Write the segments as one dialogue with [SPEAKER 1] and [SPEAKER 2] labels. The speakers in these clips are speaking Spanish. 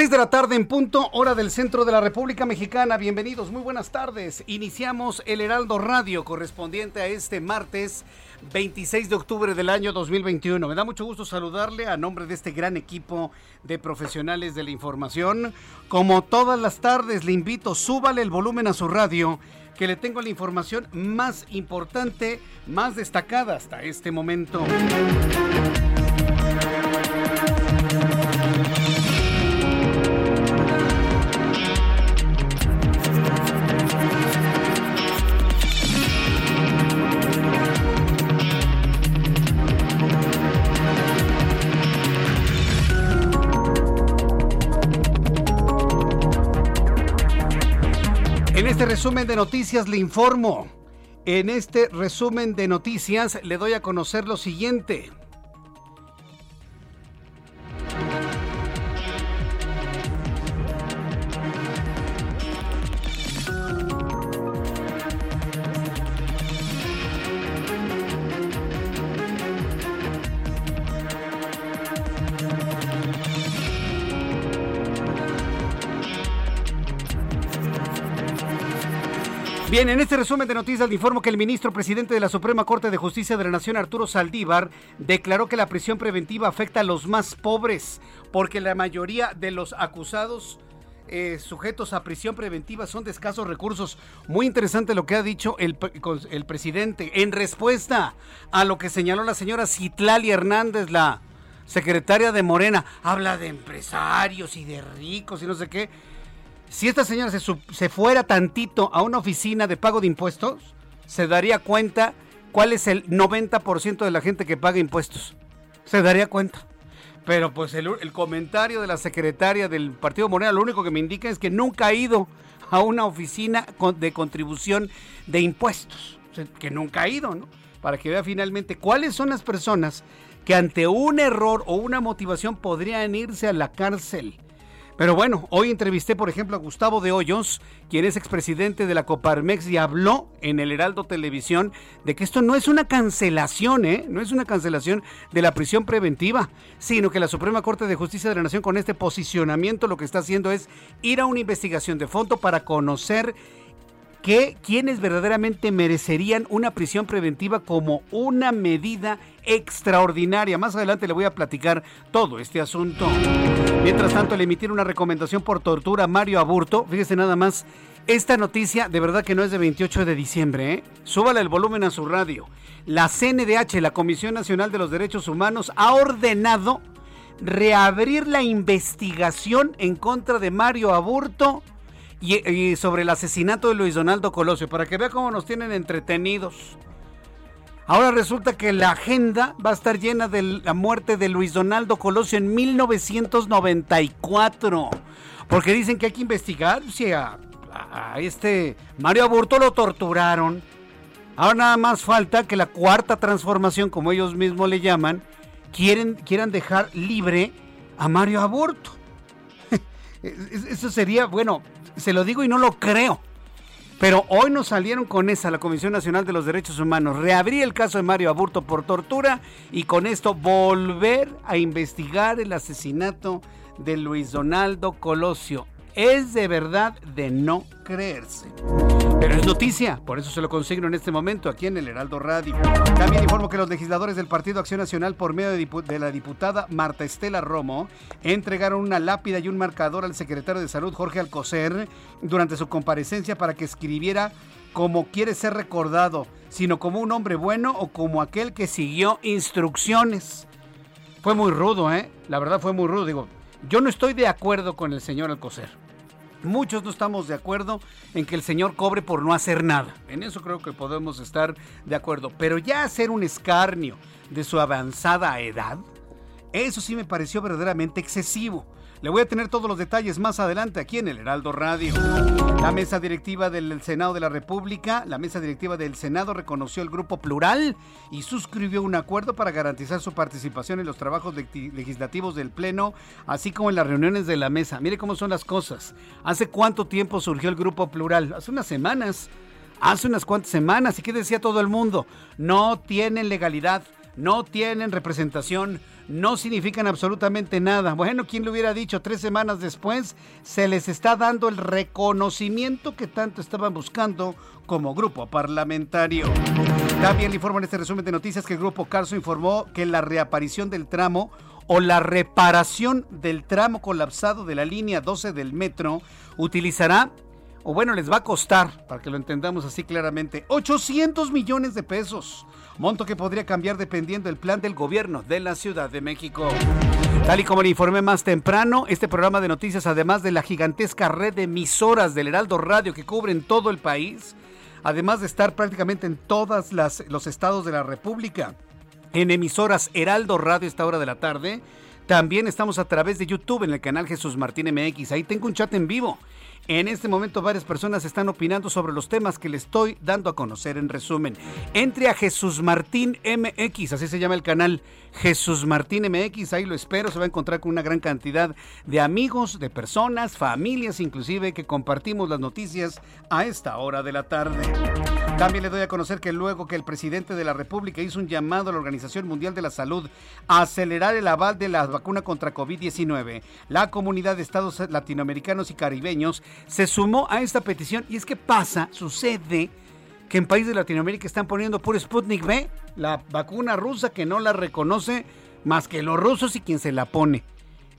[SPEAKER 1] 6 de la tarde en punto, hora del centro de la República Mexicana. Bienvenidos, muy buenas tardes. Iniciamos el Heraldo Radio correspondiente a este martes 26 de octubre del año 2021. Me da mucho gusto saludarle a nombre de este gran equipo de profesionales de la información. Como todas las tardes, le invito, súbale el volumen a su radio que le tengo la información más importante, más destacada hasta este momento. Resumen de noticias le informo. En este resumen de noticias le doy a conocer lo siguiente. Bien, en este resumen de noticias le informo que el ministro presidente de la Suprema Corte de Justicia de la Nación, Arturo Saldívar, declaró que la prisión preventiva afecta a los más pobres, porque la mayoría de los acusados eh, sujetos a prisión preventiva son de escasos recursos. Muy interesante lo que ha dicho el, el presidente en respuesta a lo que señaló la señora Citlali Hernández, la secretaria de Morena. Habla de empresarios y de ricos y no sé qué si esta señora se, fuera tantito a una oficina de pago de impuestos, se daría cuenta cuál es el 90% de la gente que paga impuestos. Se daría cuenta. Pero pues el, el, comentario de la secretaria del Partido Morena lo único que me indica es que nunca ha ido a una oficina de contribución de impuestos. Que nunca ha ido, ¿no? Para que vea finalmente cuáles son las personas que ante un error o una motivación podrían irse a la cárcel pero bueno, hoy entrevisté, por ejemplo, a Gustavo de Hoyos, quien es expresidente de la Coparmex y habló en el Heraldo Televisión de que esto no es una cancelación, ¿eh? No es una cancelación de la prisión preventiva, sino que la Suprema Corte de Justicia de la Nación con este posicionamiento lo que está haciendo es ir a una investigación de fondo para conocer que quienes verdaderamente merecerían una prisión preventiva como una medida extraordinaria. Más adelante le voy a platicar todo este asunto. Mientras tanto, le emitieron una recomendación por tortura a Mario Aburto. Fíjese nada más, esta noticia de verdad que no es de 28 de diciembre. ¿eh? Súbale el volumen a su radio. La CNDH, la Comisión Nacional de los Derechos Humanos, ha ordenado reabrir la investigación en contra de Mario Aburto y, sobre el asesinato de Luis Donaldo Colosio, para que vea cómo nos tienen entretenidos. Ahora resulta que la agenda va a estar llena de la muerte de Luis Donaldo Colosio en 1994. Porque dicen que hay que investigar si a, este Mario Aburto lo torturaron. Ahora nada más falta que la cuarta transformación, como ellos mismos le llaman, quieren, quieran dejar libre a Mario Aburto. Eso sería, bueno, se lo digo y no lo creo. Pero hoy nos salieron con esa la Comisión Nacional de los Derechos Humanos. Reabrir el caso de Mario Aburto por tortura y con esto volver a investigar el asesinato de Luis Donaldo Colosio es de verdad de no creerse. Pero es noticia, por eso se lo consigno en este momento aquí en el Heraldo Radio. También informo que los legisladores del Partido Acción Nacional, por medio de, la diputada Marta Estela Romo, entregaron una lápida y un marcador al secretario de Salud, Jorge Alcocer, durante su comparecencia para que escribiera como quiere ser recordado, sino como un hombre bueno o como aquel que siguió instrucciones. Fue muy rudo, ¿eh? La verdad fue muy rudo. Digo, yo no estoy de acuerdo con el señor Alcocer. Muchos no estamos de acuerdo en que el señor cobre por no hacer nada. En eso creo que podemos estar de acuerdo. Pero ya hacer un escarnio de su avanzada edad, eso sí me pareció verdaderamente excesivo. Le voy a tener todos los detalles más adelante aquí en el Heraldo Radio. La mesa directiva del Senado de la República, la mesa directiva del Senado reconoció el grupo plural y suscribió un acuerdo para garantizar su participación en los trabajos legislativos del Pleno, así como en las reuniones de la mesa. Mire cómo son las cosas. ¿Hace cuánto tiempo surgió el grupo plural? Hace unas semanas. Hace unas cuantas semanas. ¿Y qué decía todo el mundo? No tienen legalidad, no tienen representación no significan absolutamente nada. Bueno, ¿quién le hubiera dicho? Tres semanas después se les está dando el reconocimiento que tanto estaban buscando como grupo parlamentario. También le informo en este resumen de noticias que el grupo Carso informó que la reaparición del tramo o la reparación del tramo colapsado de la línea 12 del metro utilizará o bueno, les va a costar, para que lo entendamos así claramente, 800 millones de pesos monto que podría cambiar dependiendo del plan del gobierno de la Ciudad de México. Tal y como le informé más temprano, este programa de noticias, además de la gigantesca red de emisoras del Heraldo Radio que cubren todo el país, además de estar prácticamente en todos los estados de la República, en emisoras Heraldo Radio esta hora de la tarde, también estamos a través de YouTube en el canal Jesús Martín MX. Ahí tengo un chat en vivo en este momento varias personas están opinando sobre los temas que le estoy dando a conocer en resumen. Entre a Jesús Martín MX, así se llama el canal Jesús Martín MX, ahí lo espero, se va a encontrar con una gran cantidad de amigos, de personas, familias inclusive que compartimos las noticias a esta hora de la tarde. También le doy a conocer que luego que el presidente de la República hizo un llamado a la Organización Mundial de la Salud a acelerar el aval de la vacuna contra COVID-19, la comunidad de estados latinoamericanos y caribeños se sumó a esta petición y es que pasa, sucede que en países de Latinoamérica están poniendo por Sputnik B, la vacuna rusa que no la reconoce más que los rusos y quien se la pone.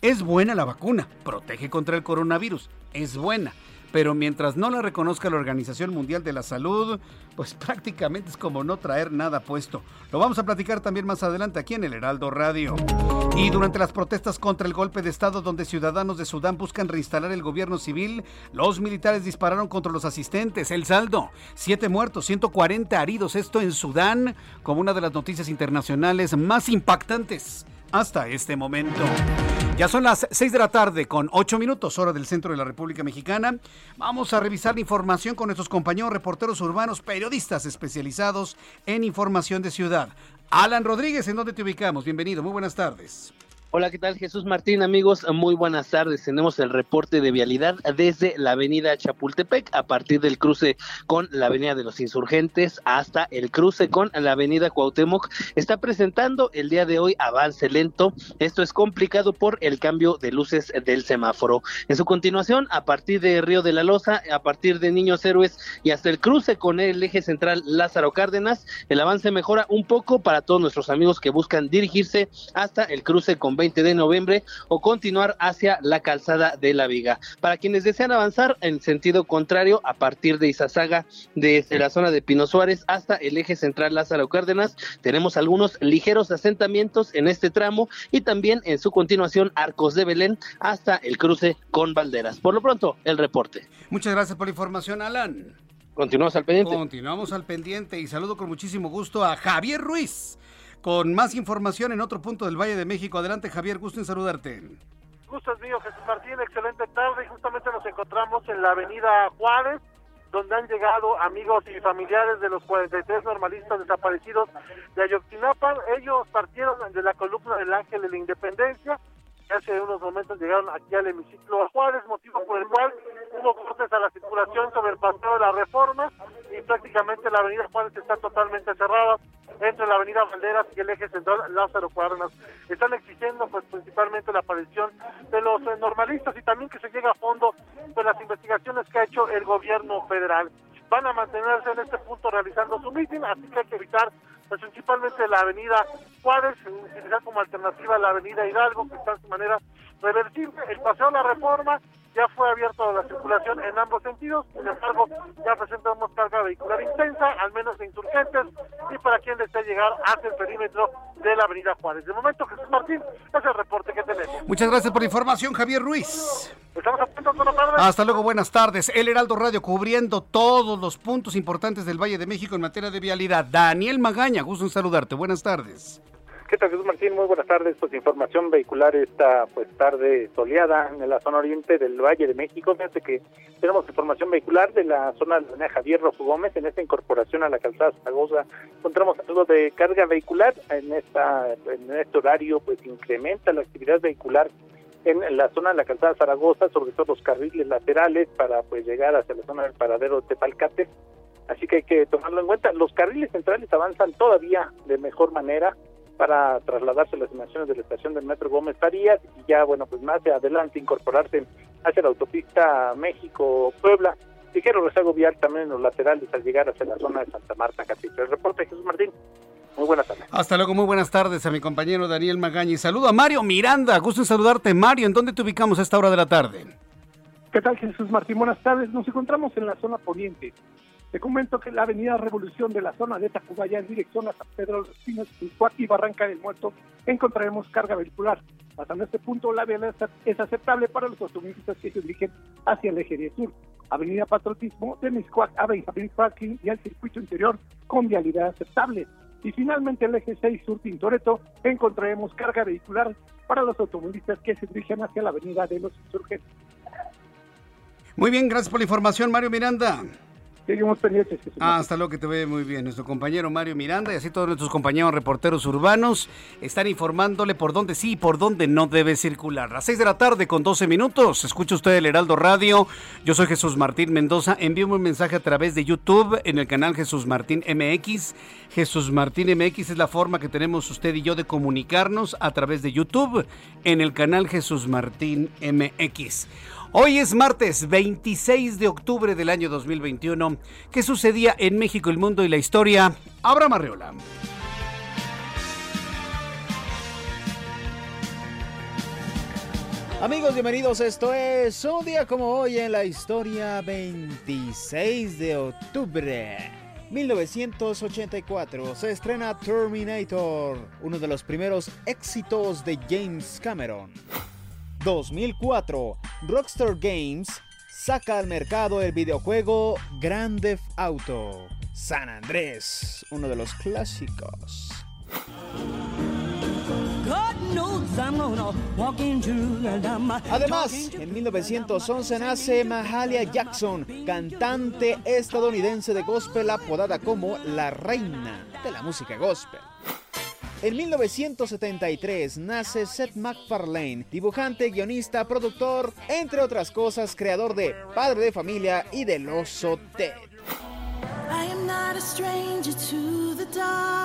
[SPEAKER 1] Es buena la vacuna, protege contra el coronavirus, es buena pero mientras no la reconozca la Organización Mundial de la Salud, pues prácticamente es como no traer nada puesto. Lo vamos a platicar también más adelante aquí en el Heraldo Radio. Y durante las protestas contra el golpe de Estado donde ciudadanos de Sudán buscan reinstalar el gobierno civil, los militares dispararon contra los asistentes. El saldo, siete muertos, 140 heridos. Esto en Sudán como una de las noticias internacionales más impactantes hasta este momento. Ya son las 6 de la tarde con 8 minutos hora del centro de la República Mexicana. Vamos a revisar la información con nuestros compañeros reporteros urbanos, periodistas especializados en información de ciudad. Alan Rodríguez, ¿en dónde te ubicamos? Bienvenido, muy buenas tardes.
[SPEAKER 2] Hola, ¿qué tal Jesús Martín? Amigos, muy buenas tardes. Tenemos el reporte de vialidad desde la avenida Chapultepec a partir del cruce con la avenida de los Insurgentes hasta el cruce con la avenida Cuauhtémoc. Está presentando el día de hoy avance lento. Esto es complicado por el cambio de luces del semáforo. En su continuación, a partir de Río de la Loza, a partir de Niños Héroes y hasta el cruce con el eje central Lázaro Cárdenas, el avance mejora un poco para todos nuestros amigos que buscan dirigirse hasta el cruce con 20 de noviembre o continuar hacia la calzada de la Viga. Para quienes desean avanzar en sentido contrario, a partir de Izazaga, desde la zona de Pino Suárez hasta el eje central Lázaro Cárdenas, tenemos algunos ligeros asentamientos en este tramo y también en su continuación Arcos de Belén hasta el cruce con Valderas. Por lo pronto, el reporte.
[SPEAKER 1] Muchas gracias por la información, Alan.
[SPEAKER 2] Continuamos al pendiente.
[SPEAKER 1] Continuamos al pendiente y saludo con muchísimo gusto a Javier Ruiz con más información en otro punto del Valle de México. Adelante, Javier, gusto en saludarte.
[SPEAKER 3] Gusto es mío, Jesús Martín, excelente tarde. Justamente nos encontramos en la avenida Juárez, donde han llegado amigos y familiares de los 43 normalistas desaparecidos de Ayotzinapa. Ellos partieron de la columna del Ángel de la Independencia, hace unos momentos llegaron aquí al hemiciclo a Juárez, motivo por el cual hubo cortes a la circulación sobre el paseo de la Reforma y prácticamente la avenida Juárez está totalmente cerrada entre la avenida Banderas y el eje central Lázaro Cárdenas. Están exigiendo pues principalmente la aparición de los eh, normalistas y también que se llegue a fondo con las investigaciones que ha hecho el gobierno federal. Van a mantenerse en este punto realizando su mitin, así que hay que evitar pues principalmente la avenida Juárez, utilizar como alternativa la avenida Hidalgo, que está su manera reversible, el paseo de la reforma, ya fue abierto la circulación en ambos sentidos, sin embargo, ya presentamos carga vehicular intensa, al menos de insurgentes, y para quien desea llegar hacia el perímetro de la avenida Juárez. De momento, Jesús Martín, es el reporte que tenemos.
[SPEAKER 1] Muchas gracias por la información, Javier Ruiz.
[SPEAKER 3] Estamos buenas tardes.
[SPEAKER 1] Hasta luego, buenas tardes. El Heraldo Radio cubriendo todos los puntos importantes del Valle de México en materia de vialidad. Daniel Magaña, gusto en saludarte. Buenas tardes.
[SPEAKER 4] ¿Qué tal, Jesús Martín? Muy buenas tardes. Pues información vehicular esta pues tarde soleada en la zona oriente del Valle de México. Fíjate que tenemos información vehicular de la zona de la Javier Rojo Gómez. En esta incorporación a la calzada Zaragoza encontramos algo de carga vehicular. En esta en este horario pues incrementa la actividad vehicular en la zona de la calzada Zaragoza, sobre todo los carriles laterales para pues llegar hacia la zona del paradero de Tepalcate. Así que hay que tomarlo en cuenta. Los carriles centrales avanzan todavía de mejor manera para trasladarse a las dimensiones de la estación del Metro Gómez Farías y ya, bueno, pues más adelante incorporarse hacia la autopista México-Puebla. Ligero rezago vial también en los laterales al llegar hacia la zona de Santa Marta, Catito. El reporte Jesús Martín. Muy buenas tardes.
[SPEAKER 1] Hasta luego, muy buenas tardes a mi compañero Daniel Magaña. Y saludo a Mario Miranda. Gusto en saludarte, Mario. ¿En dónde te ubicamos a esta hora de la tarde?
[SPEAKER 5] ¿Qué tal, Jesús Martín? Buenas tardes. Nos encontramos en la zona poniente. Te comento que la avenida Revolución de la zona de Tacubaya en dirección a San Pedro de los Pinos, y Barranca del Muerto encontraremos carga vehicular. Pasando este punto, la vialidad es aceptable para los automovilistas que se dirigen hacia el eje de sur. Avenida Patriotismo de Miscuac a Benjamin Franklin y al circuito interior con vialidad aceptable. Y finalmente el eje 6 sur Tintoretto encontraremos carga vehicular para los automovilistas que se dirigen hacia la avenida de los insurgentes.
[SPEAKER 1] Muy bien, gracias por la información, Mario Miranda.
[SPEAKER 5] Seguimos pendientes.
[SPEAKER 1] Ah, hasta luego que te ve muy bien. Nuestro compañero Mario Miranda y así todos nuestros compañeros reporteros urbanos están informándole por dónde sí y por dónde no debe circular. A las 6 de la tarde con 12 minutos. Escucha usted el Heraldo Radio. Yo soy Jesús Martín Mendoza. Envíame un mensaje a través de YouTube en el canal Jesús Martín MX. Jesús Martín MX es la forma que tenemos usted y yo de comunicarnos a través de YouTube en el canal Jesús Martín MX. Hoy es martes 26 de octubre del año 2021. ¿Qué sucedía en México, el mundo y la historia? Abraham Arreola.
[SPEAKER 6] Amigos, bienvenidos. Esto es un día como hoy en la historia 26 de octubre. 1984 se estrena Terminator, uno de los primeros éxitos de James Cameron. 2004, Rockstar Games saca al mercado el videojuego Grand Theft Auto San Andrés, uno de los clásicos. Además, en 1911 nace Mahalia Jackson, cantante estadounidense de gospel apodada como la reina de la música gospel. En 1973 nace Seth MacFarlane, dibujante, guionista, productor, entre otras cosas, creador de Padre de Familia y del Oso Ted.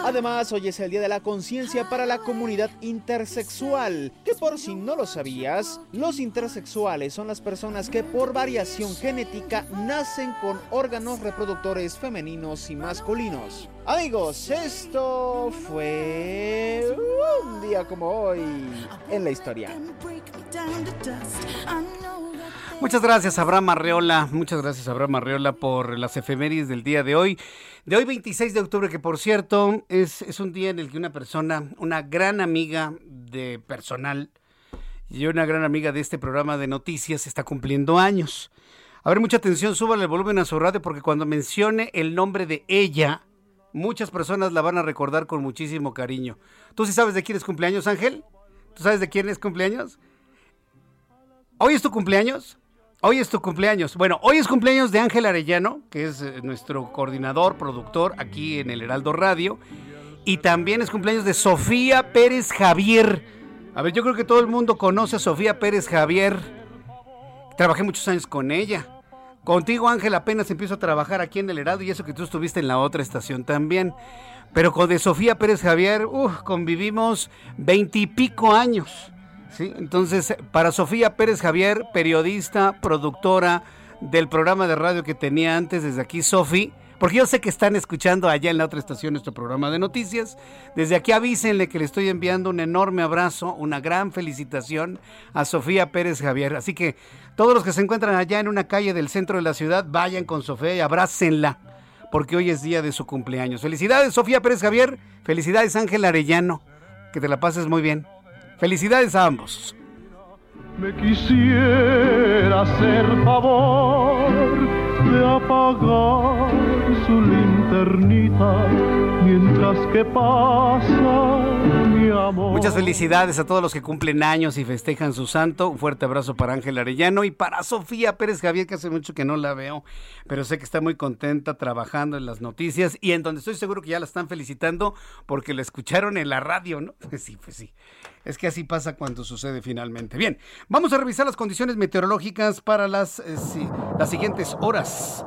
[SPEAKER 6] Además, hoy es el Día de la Conciencia para la comunidad intersexual, que por si no lo sabías, los intersexuales son las personas que por variación genética nacen con órganos reproductores femeninos y masculinos. Amigos, esto fue un día como hoy en la historia.
[SPEAKER 1] Muchas gracias, Abraham Arreola. Muchas gracias, Abraham Arreola, por las efemérides del día de hoy. De hoy, 26 de octubre, que por cierto es, es un día en el que una persona, una gran amiga de personal y una gran amiga de este programa de noticias está cumpliendo años. A ver, mucha atención, súbale el volumen a su radio porque cuando mencione el nombre de ella, muchas personas la van a recordar con muchísimo cariño. ¿Tú sí sabes de quién es cumpleaños, Ángel? ¿Tú sabes de quién es cumpleaños? ¿Hoy es tu cumpleaños? Hoy es tu cumpleaños. Bueno, hoy es cumpleaños de Ángel Arellano, que es eh, nuestro coordinador, productor aquí en el Heraldo Radio. Y también es cumpleaños de Sofía Pérez Javier. A ver, yo creo que todo el mundo conoce a Sofía Pérez Javier. Trabajé muchos años con ella. Contigo, Ángel, apenas empiezo a trabajar aquí en el Herado y eso que tú estuviste en la otra estación también. Pero con de Sofía Pérez Javier, convivimos veintipico años. ¿Sí? Entonces, para Sofía Pérez Javier, periodista, productora del programa de radio que tenía antes, desde aquí, Sofi, porque yo sé que están escuchando allá en la otra estación nuestro programa de noticias. Desde aquí avísenle que le estoy enviando un enorme abrazo, una gran felicitación a Sofía Pérez Javier. Así que todos los que se encuentran allá en una calle del centro de la ciudad, vayan con Sofía y abrácenla, porque hoy es día de su cumpleaños. Felicidades Sofía Pérez Javier, felicidades Ángel Arellano, que te la pases muy bien. Felicidades a ambos.
[SPEAKER 7] Me quisiera hacer favor de apagar su linternita mientras que pasa mi amor.
[SPEAKER 1] Muchas felicidades a todos los que cumplen años y festejan su santo. Un fuerte abrazo para Ángel Arellano y para Sofía Pérez Javier, que hace mucho que no la veo, pero sé que está muy contenta trabajando en las noticias y en donde estoy seguro que ya la están felicitando porque la escucharon en la radio, ¿no? Pues sí, pues sí. Es que así pasa cuando sucede finalmente. Bien, vamos a revisar las condiciones meteorológicas para las, eh, las siguientes horas.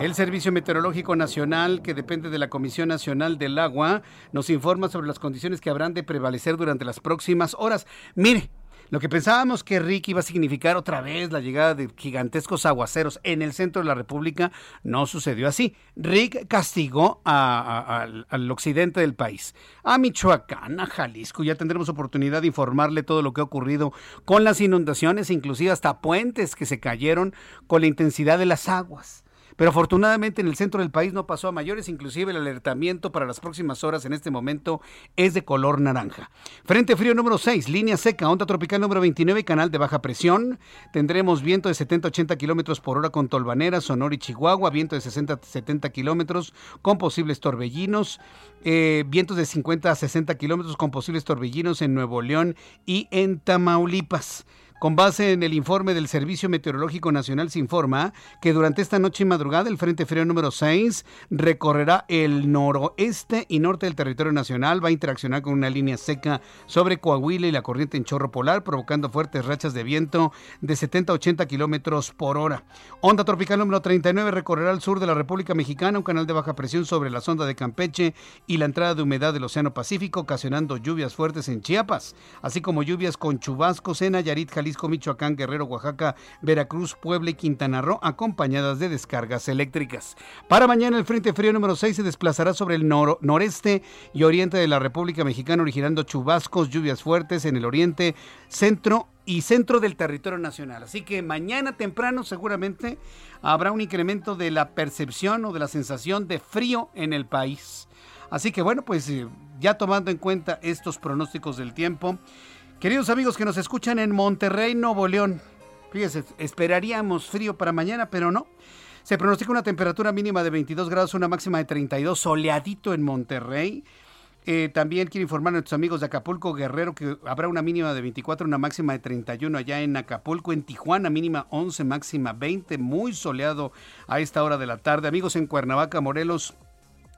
[SPEAKER 1] El Servicio Meteorológico Nacional, que depende de la Comisión Nacional del Agua, nos informa sobre las condiciones que habrán de prevalecer durante las próximas horas. Mire, lo que pensábamos que Rick iba a significar otra vez la llegada de gigantescos aguaceros en el centro de la República no sucedió así. Rick castigó al occidente del país, a Michoacán, a Jalisco. Ya tendremos oportunidad de informarle todo lo que ha ocurrido con las inundaciones, inclusive hasta puentes que se cayeron con la intensidad de las aguas. Pero afortunadamente en el centro del país no pasó a mayores, inclusive el alertamiento para las próximas horas en este momento es de color naranja. Frente frío número 6, línea seca, onda tropical número 29, canal de baja presión. Tendremos viento de 70-80 kilómetros por hora con Tolvanera, Sonora y Chihuahua, viento de 60-70 kilómetros con posibles torbellinos. Eh, vientos de 50 a 60 kilómetros con posibles torbellinos en Nuevo León y en Tamaulipas. Con base en el informe del Servicio Meteorológico Nacional se informa que durante esta noche y madrugada el Frente Frío número 6 recorrerá el noroeste y norte del territorio nacional, va a interaccionar con una línea seca sobre Coahuila y la corriente en chorro polar, provocando fuertes rachas de viento de 70 a 80 kilómetros por hora. Onda tropical número 39 recorrerá el sur de la República Mexicana, un canal de baja presión sobre la sonda de Campeche y la entrada de humedad del Océano Pacífico, ocasionando lluvias fuertes en Chiapas, así como lluvias con chubascos en Nayarit, Jalisco Michoacán, Guerrero, Oaxaca, Veracruz, Puebla y Quintana Roo, acompañadas de descargas eléctricas. Para mañana el Frente Frío número 6 se desplazará sobre el noreste y oriente de la República Mexicana, originando chubascos, lluvias fuertes en el oriente, centro y centro del territorio nacional. Así que mañana temprano seguramente habrá un incremento de la percepción o de la sensación de frío en el país. Así que bueno, pues eh, ya tomando en cuenta estos pronósticos del tiempo, Queridos amigos que nos escuchan en Monterrey, Nuevo León, fíjense, esperaríamos frío para mañana, pero no. Se pronostica una temperatura mínima de 22 grados, una máxima de 32, soleadito en Monterrey. Eh, también quiero informar a nuestros amigos de Acapulco Guerrero que habrá una mínima de 24, una máxima de 31 allá en Acapulco, en Tijuana mínima 11, máxima 20, muy soleado a esta hora de la tarde. Amigos en Cuernavaca, Morelos,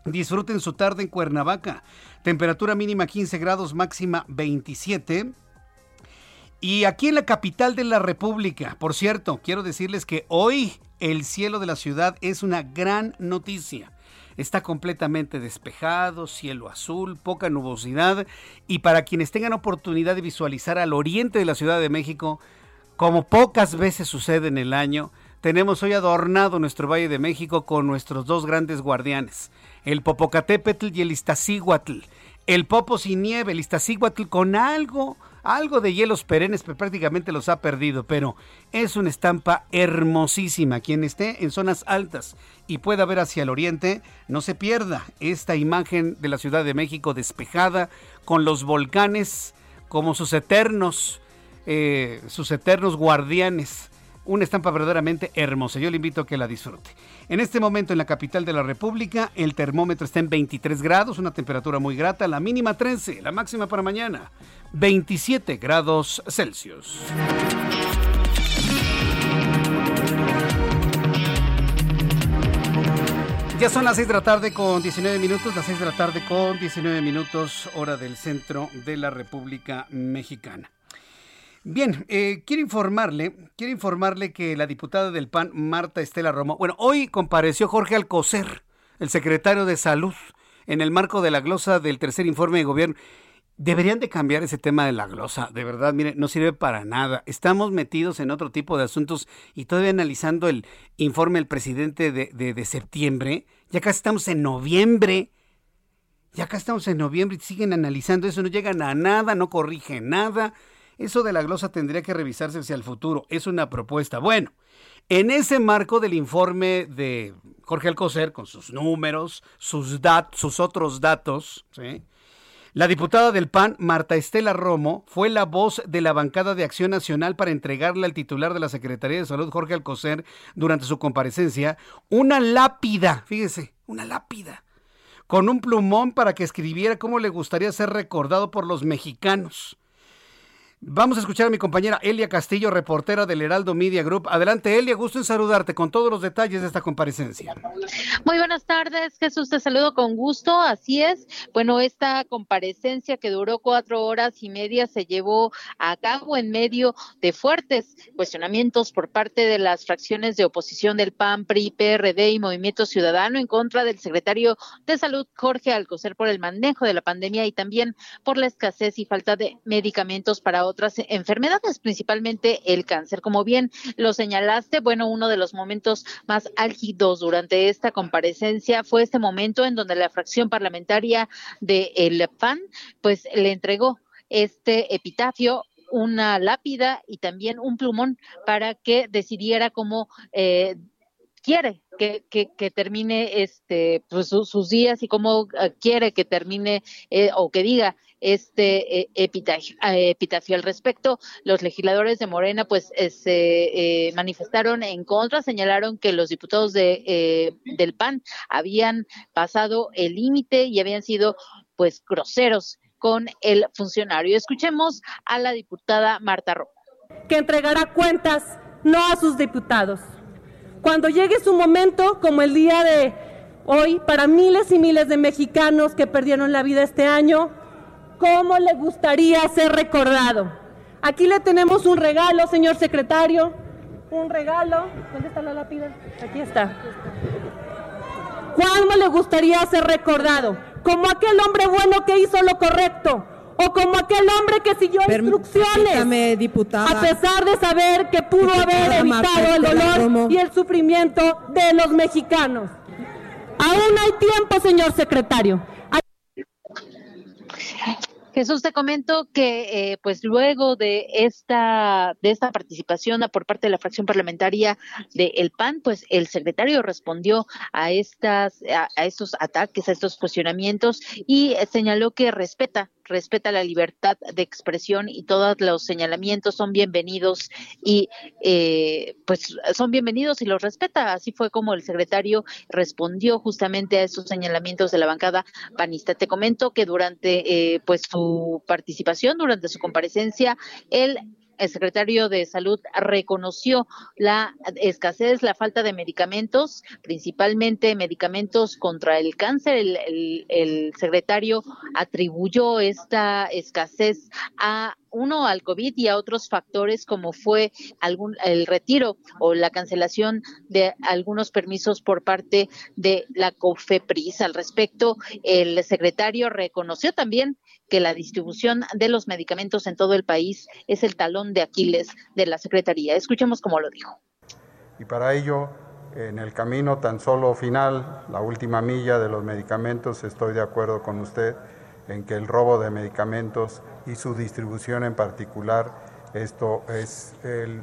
[SPEAKER 1] disfruten su tarde en Cuernavaca. Temperatura mínima 15 grados, máxima 27. Y aquí en la capital de la República, por cierto, quiero decirles que hoy el cielo de la ciudad es una gran noticia. Está completamente despejado, cielo azul, poca nubosidad y para quienes tengan oportunidad de visualizar al oriente de la Ciudad de México, como pocas veces sucede en el año, tenemos hoy adornado nuestro Valle de México con nuestros dos grandes guardianes, el Popocatépetl y el Iztaccíhuatl. El Popo sin nieve, el Iztaccíhuatl con algo algo de hielos perennes, pero prácticamente los ha perdido, pero es una estampa hermosísima. Quien esté en zonas altas y pueda ver hacia el oriente, no se pierda esta imagen de la Ciudad de México despejada con los volcanes como sus eternos, eh, sus eternos guardianes una estampa verdaderamente hermosa. Yo le invito a que la disfrute. En este momento en la capital de la República el termómetro está en 23 grados, una temperatura muy grata, la mínima 13, la máxima para mañana 27 grados Celsius. Ya son las 6 de la tarde con 19 minutos, las 6 de la tarde con 19 minutos, hora del centro de la República Mexicana. Bien, eh, quiero informarle, quiero informarle que la diputada del PAN, Marta Estela Romo, bueno, hoy compareció Jorge Alcocer, el secretario de Salud, en el marco de la glosa del tercer informe de gobierno. Deberían de cambiar ese tema de la glosa, de verdad, mire, no sirve para nada. Estamos metidos en otro tipo de asuntos y todavía analizando el informe del presidente de, de, de septiembre, ya casi estamos en noviembre. Ya acá estamos en noviembre y siguen analizando eso, no llegan a nada, no corrigen nada. Eso de la glosa tendría que revisarse hacia el futuro. Es una propuesta. Bueno, en ese marco del informe de Jorge Alcocer, con sus números, sus, dat sus otros datos, ¿sí? La diputada del PAN, Marta Estela Romo, fue la voz de la bancada de Acción Nacional para entregarle al titular de la Secretaría de Salud, Jorge Alcocer, durante su comparecencia, una lápida, fíjese, una lápida, con un plumón para que escribiera cómo le gustaría ser recordado por los mexicanos. Vamos a escuchar a mi compañera Elia Castillo, reportera del Heraldo Media Group. Adelante, Elia, gusto en saludarte con todos los detalles de esta comparecencia.
[SPEAKER 8] Muy buenas tardes, Jesús, te saludo con gusto. Así es. Bueno, esta comparecencia que duró cuatro horas y media se llevó a cabo en medio de fuertes cuestionamientos por parte de las fracciones de oposición del PAN, PRI, PRD y Movimiento Ciudadano en contra del secretario de Salud, Jorge Alcocer, por el manejo de la pandemia y también por la escasez y falta de medicamentos para otras enfermedades, principalmente el cáncer. Como bien lo señalaste, bueno, uno de los momentos más álgidos durante esta comparecencia fue este momento en donde la fracción parlamentaria del el PAN, pues le entregó este epitafio una lápida y también un plumón para que decidiera cómo eh, quiere que, termine este pues, su, sus días y cómo uh, quiere que termine eh, o que diga este eh, eh, epitafio, al respecto. Los legisladores de Morena pues eh, se manifestaron en contra, señalaron que los diputados de, del PAN habían pasado el límite y habían sido pues groseros con el funcionario. Escuchemos a la diputada Marta Rojo.
[SPEAKER 9] Que entregará cuentas no a sus diputados. Cuando llegue su momento, como el día de hoy, para miles y miles de mexicanos que perdieron la vida este año, cómo le gustaría ser recordado. Aquí le tenemos un regalo, señor secretario. Un regalo. ¿Dónde está la lápida? Aquí está. ¿Cómo le gustaría ser recordado? Como aquel hombre bueno que hizo lo correcto. O como aquel hombre que siguió instrucciones. A pesar de saber que pudo haber evitado y el sufrimiento de los mexicanos. Aún hay tiempo, señor secretario.
[SPEAKER 8] Jesús, te comento que eh, pues luego de esta de esta participación por parte de la fracción parlamentaria del PAN, pues el secretario respondió a estas a, a estos ataques, a estos cuestionamientos y señaló que respeta respeta la libertad de expresión y todos los señalamientos son bienvenidos y eh, pues son bienvenidos y los respeta. Así fue como el secretario respondió justamente a esos señalamientos de la bancada panista. Te comento que durante eh, pues su participación, durante su comparecencia, él el secretario de Salud reconoció la escasez, la falta de medicamentos, principalmente medicamentos contra el cáncer. El, secretario atribuyó esta escasez a uno al COVID y a otros factores como fue algún el retiro o la cancelación de algunos permisos por parte de la COFEPRIS. Al respecto, el secretario reconoció también que la distribución de los medicamentos en todo el país es el talón de Aquiles de la Secretaría. Escuchemos cómo lo dijo.
[SPEAKER 10] Y para ello, en el camino tan solo final, la última milla de los medicamentos, estoy de acuerdo con usted en que el robo de medicamentos y su distribución en particular, esto es el,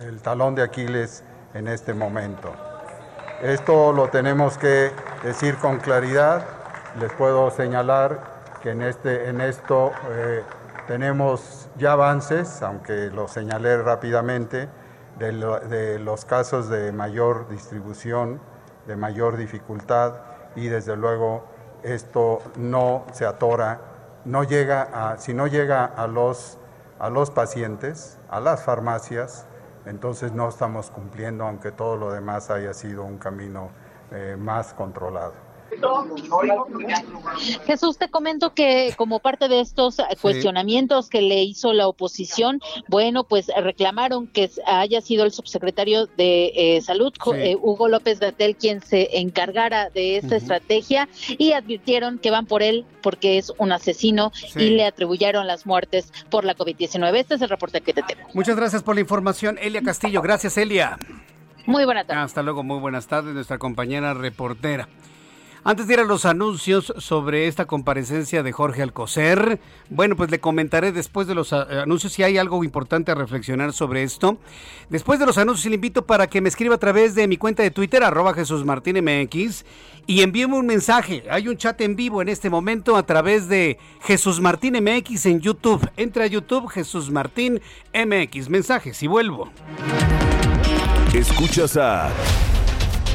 [SPEAKER 10] el talón de Aquiles en este momento. Esto lo tenemos que decir con claridad. Les puedo señalar que en, este, en esto eh, tenemos ya avances, aunque lo señalé rápidamente, de, lo, de, los casos de mayor distribución, de mayor dificultad y desde luego esto no se atora, no llega a, si no llega a los, a los pacientes, a las farmacias, entonces no estamos cumpliendo, aunque todo lo demás haya sido un camino eh, más controlado.
[SPEAKER 8] Jesús, te comento que como parte de estos cuestionamientos que le hizo la oposición, bueno, pues reclamaron que haya sido el subsecretario de eh, Salud, eh, Hugo López Gatel, quien se encargara de esta estrategia y advirtieron que van por él porque es un asesino y le atribuyeron las muertes por la COVID-19. Este es el reporte que te tengo.
[SPEAKER 1] Muchas gracias por la información, Elia Castillo. Gracias, Elia.
[SPEAKER 8] Muy buenas tardes.
[SPEAKER 1] Hasta luego, muy buenas tardes, nuestra compañera reportera. Antes de ir a los anuncios sobre esta comparecencia de Jorge Alcocer, bueno, pues le comentaré después de los anuncios si hay algo importante a reflexionar sobre esto. Después de los anuncios le invito para que me escriba a través de mi cuenta de Twitter, arroba Jesús Martín MX, y envíeme un mensaje. Hay un chat en vivo en este momento a través de Jesús Martín MX en YouTube. Entra a YouTube, Jesús Martín MX. Mensajes y vuelvo.
[SPEAKER 11] Escuchas a...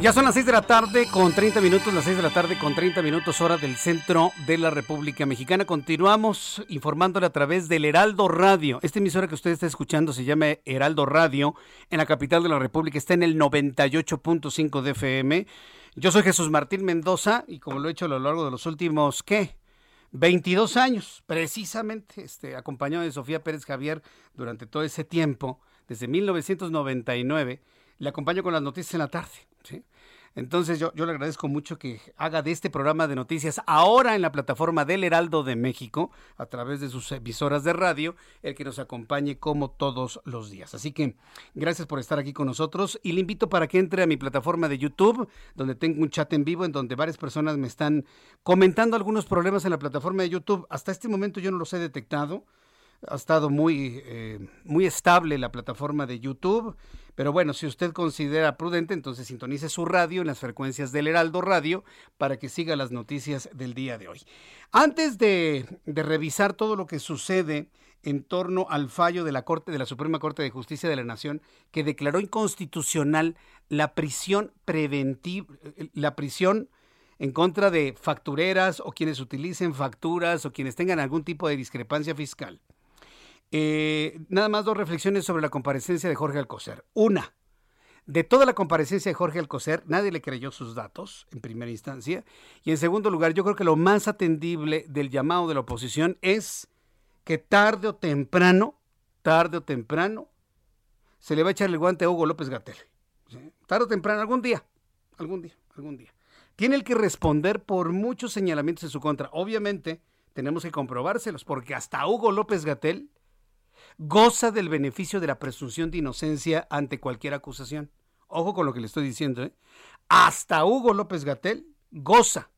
[SPEAKER 1] Ya son las 6 de la tarde con 30 minutos, las 6 de la tarde con 30 minutos hora del centro de la República Mexicana. Continuamos informándole a través del Heraldo Radio. Esta emisora que usted está escuchando se llama Heraldo Radio en la capital de la República. Está en el 98.5 de FM. Yo soy Jesús Martín Mendoza y como lo he hecho a lo largo de los últimos, ¿qué? 22 años, precisamente, este, acompañado de Sofía Pérez Javier durante todo ese tiempo, desde 1999 le acompaño con las noticias en la tarde. ¿sí? Entonces yo, yo le agradezco mucho que haga de este programa de noticias ahora en la plataforma del Heraldo de México, a través de sus emisoras de radio, el que nos acompañe como todos los días. Así que gracias por estar aquí con nosotros y le invito para que entre a mi plataforma de YouTube, donde tengo un chat en vivo en donde varias personas me están comentando algunos problemas en la plataforma de YouTube. Hasta este momento yo no los he detectado ha estado muy, eh, muy estable la plataforma de YouTube. Pero bueno, si usted considera prudente, entonces sintonice su radio en las frecuencias del Heraldo Radio para que siga las noticias del día de hoy. Antes de, revisar todo lo que sucede en torno al fallo de la Corte de la Suprema Corte de Justicia de la Nación que declaró inconstitucional la prisión preventiva, la prisión en contra de factureras o quienes utilicen facturas o quienes tengan algún tipo de discrepancia fiscal. Eh, nada más dos reflexiones sobre la comparecencia de Jorge Alcocer. Una, de toda la comparecencia de Jorge Alcocer, nadie le creyó sus datos en primera instancia. Y en segundo lugar, yo creo que lo más atendible del llamado de la oposición es que tarde o temprano, tarde o temprano, se le va a echar el guante a Hugo López Gatel. Tarde o temprano, algún día, algún día, algún día. Tiene el que responder por muchos señalamientos en su contra. Obviamente, tenemos que comprobárselos, porque hasta Hugo López Gatel goza del beneficio de la presunción de inocencia ante cualquier acusación. Ojo con lo que le estoy diciendo. ¿eh? Hasta Hugo López Gatel goza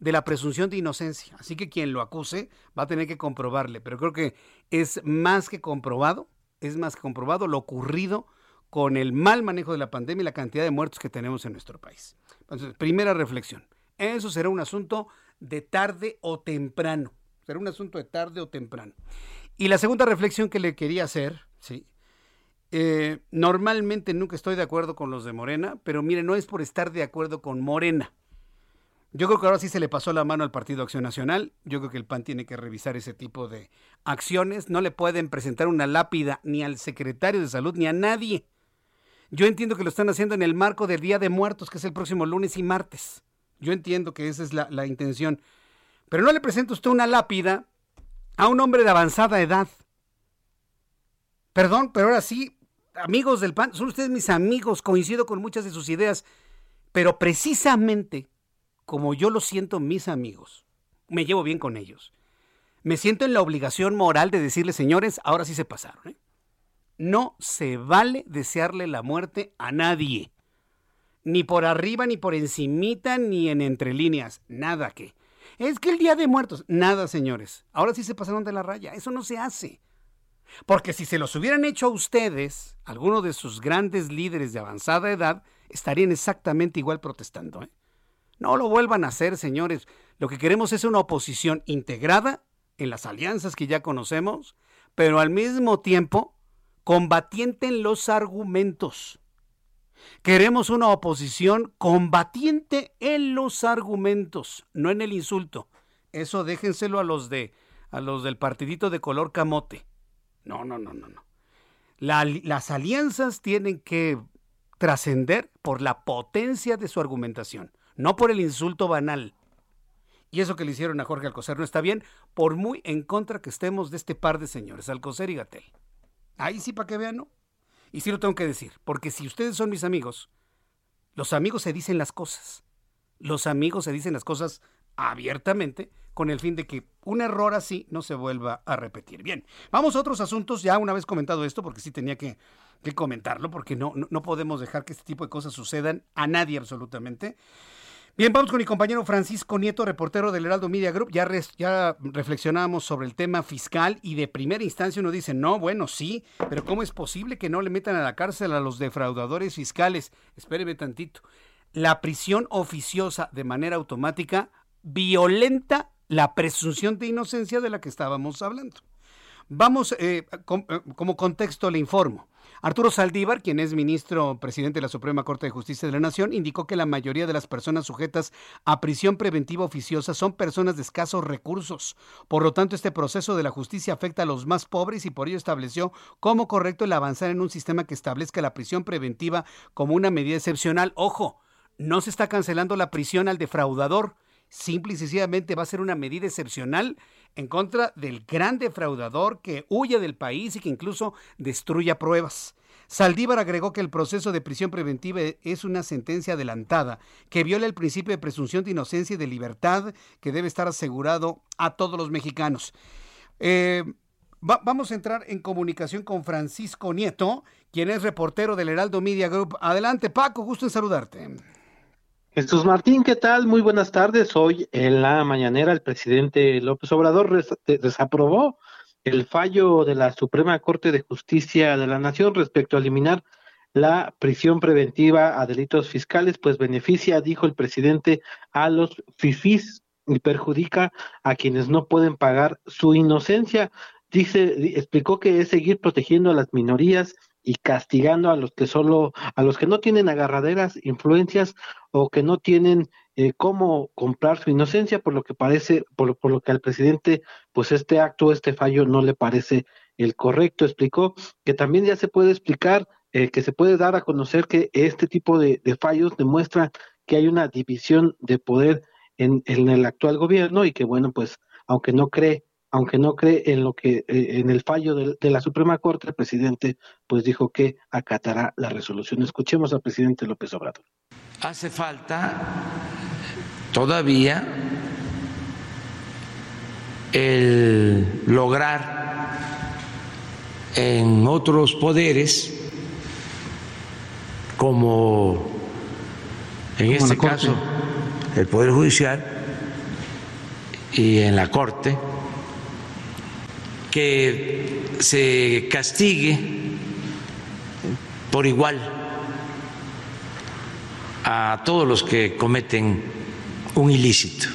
[SPEAKER 1] de la presunción de inocencia. Así que quien lo acuse va a tener que comprobarle. Pero creo que es más que comprobado, es más que comprobado lo ocurrido con el mal manejo de la pandemia y la cantidad de muertos que tenemos en nuestro país. Entonces, primera reflexión. Eso será un asunto de tarde o temprano. Será un asunto de tarde o temprano. Y la segunda reflexión que le quería hacer, sí, eh, normalmente nunca estoy de acuerdo con los de Morena, pero mire, no es por estar de acuerdo con Morena. Yo creo que ahora sí se le pasó la mano al Partido Acción Nacional. Yo creo que el PAN tiene que revisar ese tipo de acciones. No le pueden presentar una lápida ni al secretario de salud ni a nadie. Yo entiendo que lo están haciendo en el marco del Día de Muertos, que es el próximo lunes y martes. Yo entiendo que esa es la, la intención. Pero no le presenta usted una lápida a un hombre de avanzada edad. Perdón, pero ahora sí, amigos del PAN, son ustedes mis amigos, coincido con muchas de sus ideas, pero precisamente como yo lo siento mis amigos, me llevo bien con ellos. me siento en la obligación moral de decirles, señores, ahora sí se pasaron. ¿eh? No se vale desearle la muerte a nadie. Ni por arriba, ni por encimita, ni en entre líneas. Nada que. Es que el Día de Muertos. Nada, señores. Ahora sí se pasaron de la raya. Eso no se hace. Porque si se los hubieran hecho a ustedes, algunos de sus grandes líderes de avanzada edad, estarían exactamente igual protestando. ¿eh? No lo vuelvan a hacer, señores. Lo que queremos es una oposición integrada en las alianzas que ya conocemos, pero al mismo tiempo combatiente en los argumentos. Queremos una oposición combatiente en los argumentos, no en el insulto. Eso déjenselo a los de a los del partidito de color camote. No, no, no, no, no. las alianzas tienen que trascender por la potencia de su argumentación, no por el insulto banal. Y eso que le hicieron a Jorge Alcocer no está bien, por muy en contra que estemos de este par de señores, Alcocer y Gatel. Ahí sí, para que vean, ¿no? Y sí lo tengo que decir, porque si ustedes son mis amigos, los amigos se dicen las cosas. Los amigos se dicen las cosas abiertamente con el fin de que un error así no se vuelva a repetir. Bien, vamos a otros asuntos, ya una vez comentado esto, porque sí tenía que, comentarlo, porque no, no, podemos dejar que este tipo de cosas sucedan a nadie absolutamente. Bien, vamos con mi compañero Francisco Nieto, reportero del Heraldo Media Group. Ya, ya reflexionamos sobre el tema fiscal y de primera instancia uno dice, no, bueno, sí, pero ¿cómo es posible que no le metan a la cárcel a los defraudadores fiscales? Espéreme tantito. La prisión oficiosa de manera automática violenta la presunción de inocencia de la que estábamos hablando. Vamos, eh, eh, como contexto le informo. Arturo Saldívar, quien es ministro presidente de la Suprema Corte de Justicia de la Nación, indicó que la mayoría de las personas sujetas a prisión preventiva oficiosa son personas de escasos recursos. Por lo tanto, este proceso de la justicia afecta a los más pobres y por ello estableció como correcto el avanzar en un sistema que establezca la prisión preventiva como una medida excepcional. Ojo, no se está cancelando la prisión al defraudador, simple y sencillamente va a ser una medida excepcional en contra del gran defraudador que huye del país y que incluso destruya pruebas. Saldívar agregó que el proceso de prisión preventiva es una sentencia adelantada que viola el principio de presunción de inocencia y de libertad que debe estar asegurado a todos los mexicanos. Eh, vamos a entrar en comunicación con Francisco Nieto, quien es reportero del Heraldo Media Group. Adelante, Paco, gusto en saludarte.
[SPEAKER 12] Jesús Martín, ¿qué tal? Muy buenas tardes. Hoy en la mañanera el presidente López Obrador desaprobó el fallo de la Suprema Corte de Justicia de la Nación respecto a eliminar la prisión preventiva a delitos fiscales, pues beneficia, dijo el presidente, a los FIFIs y perjudica a quienes no pueden pagar su inocencia. Dice, explicó que es seguir protegiendo a las minorías y castigando a los que solo, a los que no tienen agarraderas influencias o que no tienen eh, cómo comprar su inocencia, por lo que parece, por, por, lo que al presidente, pues este acto, este fallo no le parece el correcto. Explicó que también ya se puede explicar, eh, que se puede dar a conocer que este tipo de, fallos demuestra que hay una división de poder en, en el actual gobierno y que bueno, pues aunque no cree aunque no cree en lo que eh, en el fallo de, la Suprema Corte, el presidente pues dijo que acatará la resolución. Escuchemos al presidente López Obrador.
[SPEAKER 13] Hace falta todavía el lograr en otros poderes como en este caso el Poder Judicial y en la Corte, que se castigue por igual a todos los que cometen un ilícito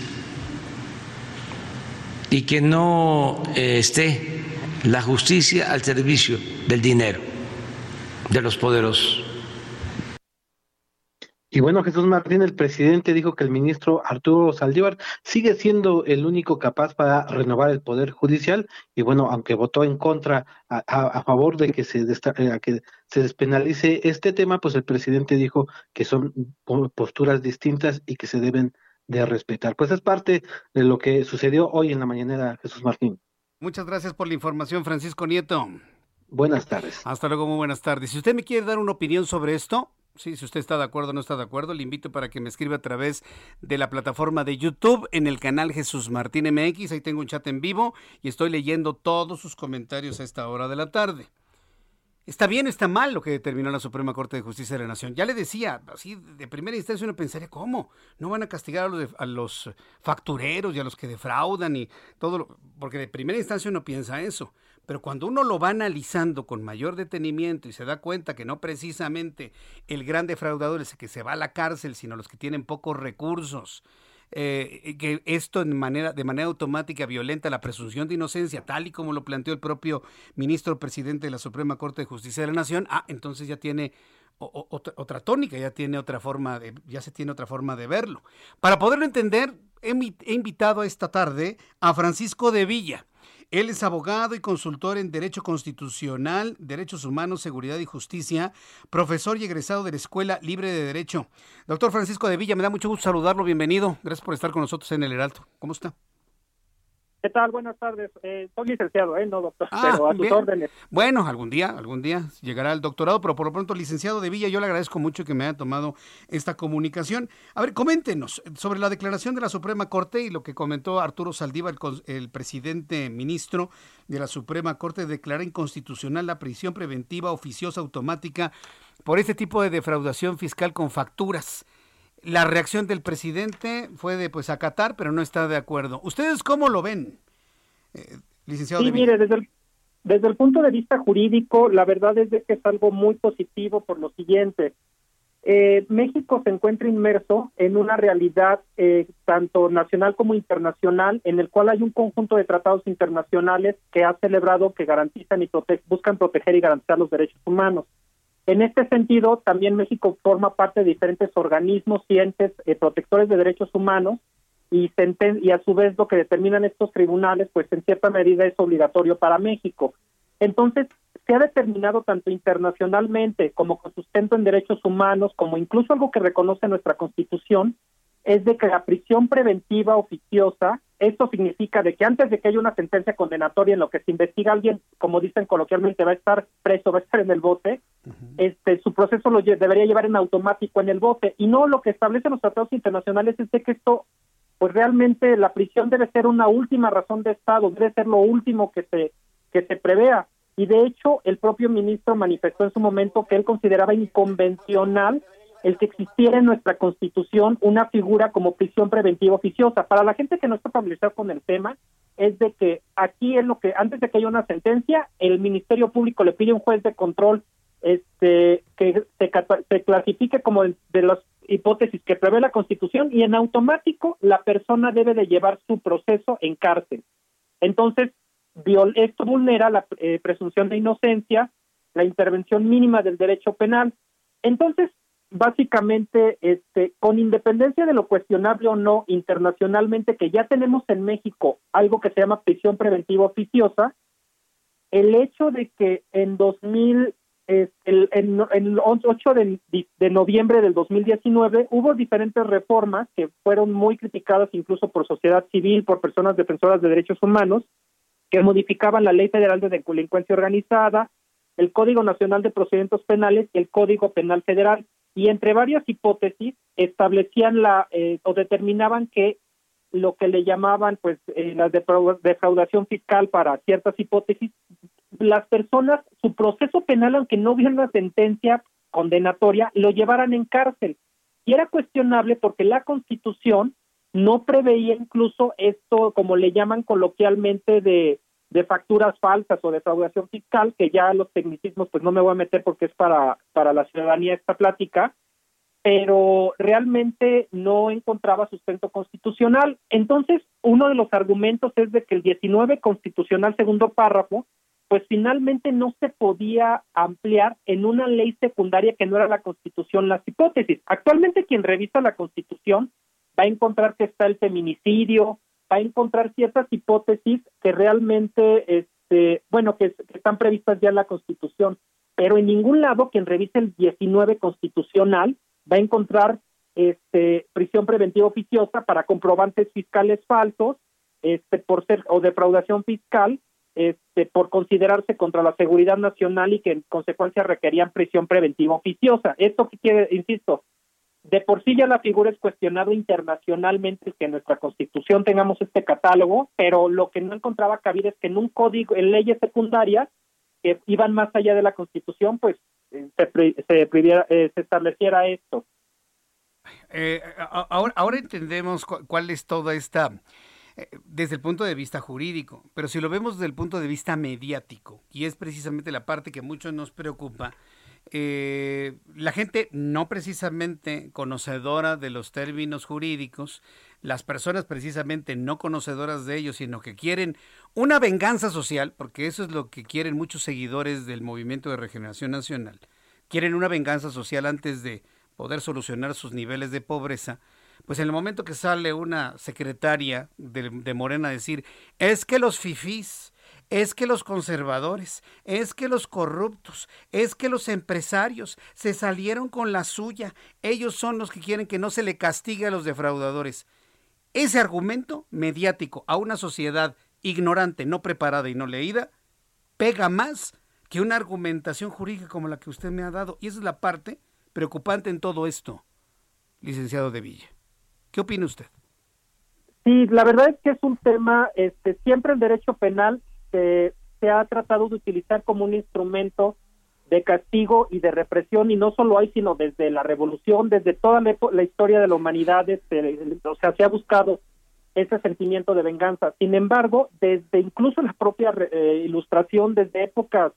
[SPEAKER 13] y que no eh, esté la justicia al servicio del dinero de los poderosos.
[SPEAKER 12] Y bueno, Jesús Martín, el presidente dijo que el ministro Arturo Saldívar sigue siendo el único capaz para renovar el poder judicial y bueno, aunque votó en contra a, favor de que se, eh, que se despenalice este tema, pues el presidente dijo que son posturas distintas y que se deben de respetar. Pues es parte de lo que sucedió hoy en la mañanera, Jesús Martín.
[SPEAKER 1] Muchas gracias por la información, Francisco Nieto.
[SPEAKER 12] Buenas tardes.
[SPEAKER 1] Hasta luego, muy buenas tardes. Si usted me quiere dar una opinión sobre esto, Sí, si usted está de acuerdo o no está de acuerdo, le invito para que me escriba a través de la plataforma de YouTube en el canal Jesús Martín MX. Ahí tengo un chat en vivo y estoy leyendo todos sus comentarios a esta hora de la tarde. Está bien, está mal lo que determinó la Suprema Corte de Justicia de la Nación. Ya le decía, así de primera instancia uno pensaría, ¿cómo? No van a castigar a los, a los factureros y a los que defraudan y todo, lo, porque de primera instancia uno piensa eso. Pero cuando uno lo va analizando con mayor detenimiento y se da cuenta que no precisamente el gran defraudador es el que se va a la cárcel, sino los que tienen pocos recursos, eh, que esto en manera, de manera automática violenta la presunción de inocencia, tal y como lo planteó el propio ministro presidente de la Suprema Corte de Justicia de la Nación, ah, entonces ya tiene otra, tónica, ya tiene otra forma de, ya se tiene otra forma de verlo. Para poderlo entender, he invitado esta tarde a Francisco de Villa. Él es abogado y consultor en Derecho Constitucional, Derechos Humanos, Seguridad y Justicia, profesor y egresado de la Escuela Libre de Derecho. Doctor Francisco de Villa, me da mucho gusto saludarlo, bienvenido. Gracias por estar con nosotros en el Heraldo. ¿Cómo está?
[SPEAKER 14] ¿Qué tal? Buenas tardes. Eh, soy licenciado, ¿eh? No, doctor, ah, pero a tus órdenes.
[SPEAKER 1] Bueno, algún día, algún día llegará el doctorado, pero por lo pronto, licenciado de Villa, yo le agradezco mucho que me haya tomado esta comunicación. A ver, coméntenos sobre la declaración de la Suprema Corte y lo que comentó Arturo Saldívar, el, el presidente ministro de la Suprema Corte, declara inconstitucional la prisión preventiva oficiosa automática por este tipo de defraudación fiscal con facturas. La reacción del presidente fue de pues acatar, pero no está de acuerdo. ¿Ustedes cómo lo ven,
[SPEAKER 14] eh, licenciado? Sí, mire, desde el, desde el punto de vista jurídico, la verdad es que es algo muy positivo por lo siguiente. Eh, México se encuentra inmerso en una realidad eh, tanto nacional como internacional, en el cual hay un conjunto de tratados internacionales que ha celebrado que garantizan y buscan proteger y garantizar los derechos humanos. En este sentido, también México forma parte de diferentes organismos y entes eh, protectores de derechos humanos y, a su vez lo que determinan estos tribunales, pues en cierta medida es obligatorio para México. Entonces, se ha determinado tanto internacionalmente como con sustento en derechos humanos, como incluso algo que reconoce nuestra Constitución, es de que la prisión preventiva oficiosa, esto significa de que antes de que haya una sentencia condenatoria en lo que se investiga alguien, como dicen coloquialmente, va a estar preso, va a estar en el bote, este su proceso lo debería llevar en automático en el bote. Y no lo que establecen los tratados internacionales es de que esto pues realmente la prisión debe ser una última razón de estado, debe ser lo último que se que se prevea. Y de hecho el propio ministro manifestó en su momento que él consideraba inconvencional el que existiera en nuestra constitución una figura como prisión preventiva oficiosa. Para la gente que no está familiarizada con el tema, es de que aquí es lo que, antes de que haya una sentencia, el Ministerio Público le pide a un juez de control este que se, clasifique como de, las hipótesis que prevé la Constitución y en automático la persona debe de llevar su proceso en cárcel. Entonces, esto vulnera la eh, presunción de inocencia, la intervención mínima del derecho penal. Entonces, básicamente, este, con independencia de lo cuestionable o no internacionalmente, que ya tenemos en México algo que se llama prisión preventiva oficiosa, el hecho de que en 2000, el, en, el 8 de, de noviembre del 2019 hubo diferentes reformas que fueron muy criticadas incluso por sociedad civil, por personas defensoras de derechos humanos, que modificaban la Ley Federal de Delincuencia Organizada, el Código Nacional de Procedimientos Penales y el Código Penal Federal y entre varias hipótesis establecían la eh, o determinaban que lo que le llamaban pues eh, la defraudación fiscal para ciertas hipótesis las personas su proceso penal aunque no hubiera una sentencia condenatoria lo llevaran en cárcel. Y era cuestionable porque la Constitución no preveía incluso esto como le llaman coloquialmente de de facturas falsas o defraudación fiscal, que ya los tecnicismos pues no me voy a meter porque es para, para la ciudadanía esta plática, pero realmente no encontraba sustento constitucional. Entonces, uno de los argumentos es de que el 19 constitucional segundo párrafo, pues finalmente no se podía ampliar en una ley secundaria que no era la constitución las hipótesis. Actualmente quien revisa la constitución va a encontrar que está el feminicidio, a encontrar ciertas hipótesis que realmente, este, bueno, que, están previstas ya en la Constitución, pero en ningún lado quien revise el 19 constitucional va a encontrar este, prisión preventiva oficiosa para comprobantes fiscales falsos, este, por ser o defraudación fiscal, este, por considerarse contra la seguridad nacional y que en consecuencia requerían prisión preventiva oficiosa. Esto que quiere, insisto, de por sí ya la figura es cuestionado internacionalmente que en nuestra constitución tengamos este catálogo, pero lo que no encontraba cabida es que en un código, en leyes secundarias que iban más allá de la constitución, pues eh, se, eh, se estableciera esto.
[SPEAKER 1] Eh, ahora, ahora entendemos cuál es toda esta desde el punto de vista jurídico, pero si lo vemos desde el punto de vista mediático, y es precisamente la parte que mucho nos preocupa, eh, la gente no precisamente conocedora de los términos jurídicos, las personas precisamente no conocedoras de ellos, sino que quieren una venganza social, porque eso es lo que quieren muchos seguidores del Movimiento de Regeneración Nacional, quieren una venganza social antes de poder solucionar sus niveles de pobreza, pues en el momento que sale una secretaria de, de Morena a decir, es que los fifís, es que los conservadores, es que los corruptos, es que los empresarios se salieron con la suya, ellos son los que quieren que no se le castigue a los defraudadores. Ese argumento mediático a una sociedad ignorante, no preparada y no leída, pega más que una argumentación jurídica como la que usted me ha dado. Y esa es la parte preocupante en todo esto, licenciado de Villa. ¿Qué opina usted?
[SPEAKER 14] Sí, la verdad es que es un tema, este, siempre el derecho penal se, se ha tratado de utilizar como un instrumento de castigo y de represión y no solo hay sino desde la revolución desde toda la, historia de la humanidad este, o sea se ha buscado ese sentimiento de venganza. Sin embargo desde incluso la propia eh, ilustración desde épocas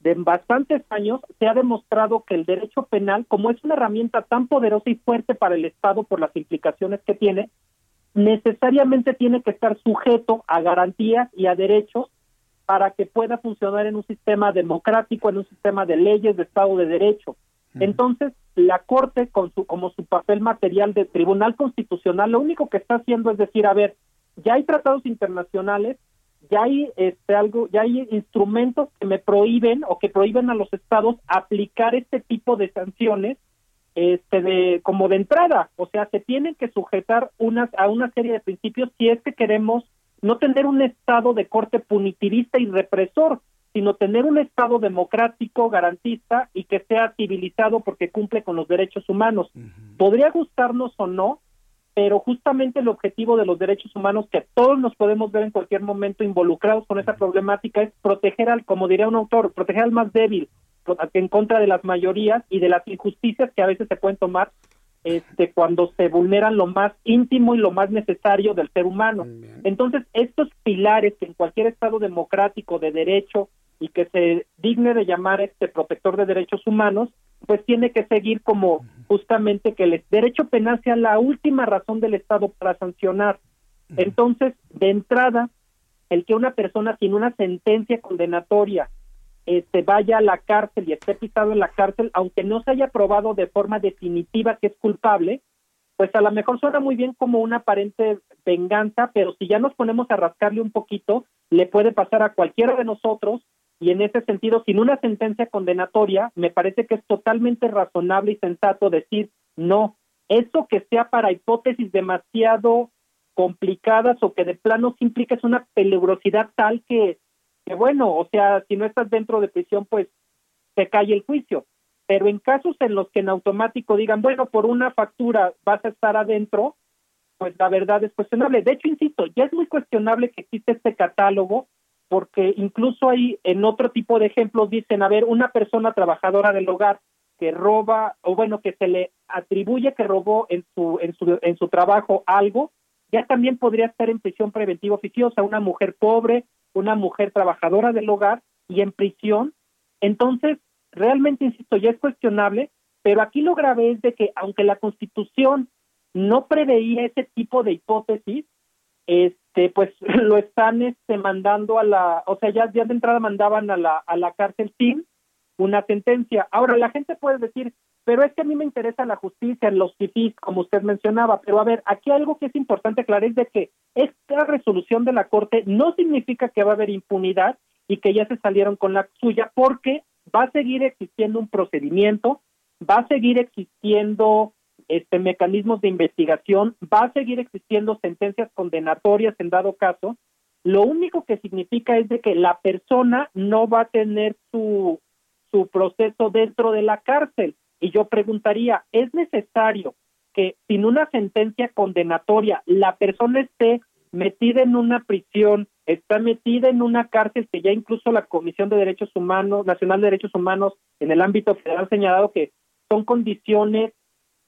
[SPEAKER 14] de bastantes años se ha demostrado que el derecho penal como es una herramienta tan poderosa y fuerte para el Estado por las implicaciones que tiene necesariamente tiene que estar sujeto a garantías y a derechos para que pueda funcionar en un sistema democrático, en un sistema de leyes, de Estado de Derecho. Entonces, la Corte, con su, como su papel material de Tribunal Constitucional, lo único que está haciendo es decir, a ver, ya hay tratados internacionales, ya hay este algo, ya hay instrumentos que me prohíben o que prohíben a los estados aplicar este tipo de sanciones este de como de entrada, o sea, se tienen que sujetar unas a una serie de principios si es que queremos no tener un Estado de corte punitivista y represor, sino tener un Estado democrático, garantista y que sea civilizado porque cumple con los derechos humanos. Podría gustarnos o no, pero justamente el objetivo de los derechos humanos, que todos nos podemos ver en cualquier momento involucrados con esa problemática, es proteger al, como diría un autor, proteger al más débil, en contra de las mayorías y de las injusticias que a veces se pueden tomar este, cuando se vulneran lo más íntimo y lo más necesario del ser humano. Entonces, estos pilares que en cualquier Estado democrático de derecho y que se digne de llamar este protector de derechos humanos, pues tiene que seguir como justamente que el derecho penal sea la última razón del Estado para sancionar. Entonces, de entrada, el que una persona sin una sentencia condenatoria este, vaya a la cárcel y esté pisado en la cárcel, aunque no se haya probado de forma definitiva que es culpable, pues a lo mejor suena muy bien como una aparente venganza, pero si ya nos ponemos a rascarle un poquito, le puede pasar a cualquiera de nosotros y en ese sentido, sin una sentencia condenatoria, me parece que es totalmente razonable y sensato decir, no, eso que sea para hipótesis demasiado complicadas o que de plano implica es una peligrosidad tal que que bueno, o sea, si no estás dentro de prisión, pues se cae el juicio. Pero en casos en los que en automático digan, bueno, por una factura vas a estar adentro, pues la verdad es cuestionable. De hecho, insisto, ya es muy cuestionable que existe este catálogo, porque incluso hay en otro tipo de ejemplos dicen, a ver, una persona trabajadora del hogar que roba, o bueno, que se le atribuye que robó en su, en su, en su trabajo algo, ya también podría estar en prisión preventiva oficiosa, una mujer pobre una mujer trabajadora del hogar y en prisión. Entonces, realmente, insisto, ya es cuestionable, pero aquí lo grave es de que aunque la Constitución no preveía ese tipo de hipótesis, este, pues lo están este, mandando a la, o sea, ya, ya de entrada mandaban a la, a la cárcel sin una sentencia. Ahora, la gente puede decir, pero es que a mí me interesa la justicia los FIFIs, como usted mencionaba, pero a ver, aquí algo que es importante aclarar es de que esta resolución de la Corte no significa que va a haber impunidad y que ya se salieron con la suya, porque va a seguir existiendo un procedimiento, va a seguir existiendo este mecanismos de investigación, va a seguir existiendo sentencias condenatorias en dado caso, lo único que significa es de que la persona no va a tener su, su proceso dentro de la cárcel. Y yo preguntaría, ¿es necesario que sin una sentencia condenatoria la persona esté metida en una prisión, está metida en una cárcel que ya incluso la Comisión de Derechos Humanos, Nacional de Derechos Humanos en el ámbito federal ha señalado que son condiciones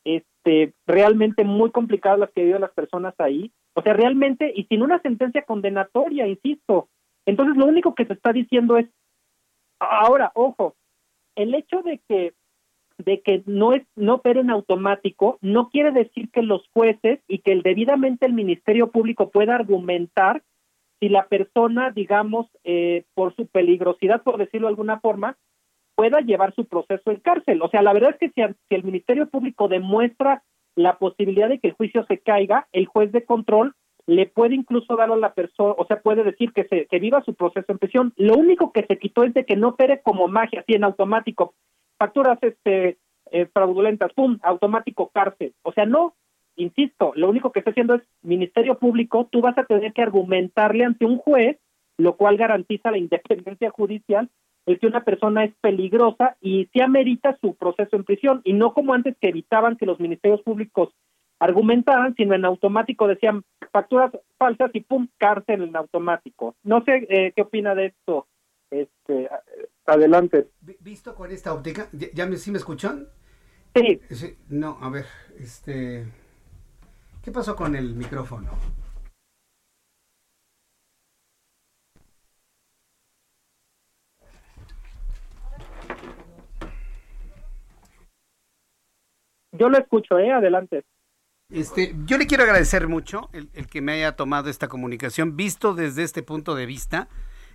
[SPEAKER 14] este realmente muy complicadas las que viven las personas ahí, o sea, realmente y sin una sentencia condenatoria, insisto. Entonces lo único que se está diciendo es ahora, ojo, el hecho de que de que no es no opere en automático no quiere decir que los jueces y que el debidamente el Ministerio Público pueda argumentar si la persona, digamos, eh, por su peligrosidad, por decirlo de alguna forma, pueda llevar su proceso en cárcel. O sea, la verdad es que si, si el Ministerio Público demuestra la posibilidad de que el juicio se caiga, el juez de control le puede incluso dar a la persona, o sea, puede decir que se que viva su proceso en prisión. Lo único que se quitó es de que no opere como magia, así en automático facturas este eh, fraudulentas, pum, automático cárcel. O sea, no, insisto, lo único que está haciendo es Ministerio Público, tú vas a tener que argumentarle ante un juez, lo cual garantiza la independencia judicial, el que una persona es peligrosa y se amerita su proceso en prisión, y no como antes que evitaban que los ministerios públicos argumentaran, sino en automático decían facturas falsas y pum, cárcel en automático. No sé eh, qué opina de esto, este, Adelante.
[SPEAKER 1] Visto con esta óptica, ¿ya, me, sí me escuchan?
[SPEAKER 14] Sí.
[SPEAKER 1] No, a ver, este... ¿Qué pasó con el micrófono?
[SPEAKER 14] Yo lo escucho, ¿eh? Adelante.
[SPEAKER 1] Este, yo le quiero agradecer mucho el, el, que me haya tomado esta comunicación, visto desde este punto de vista.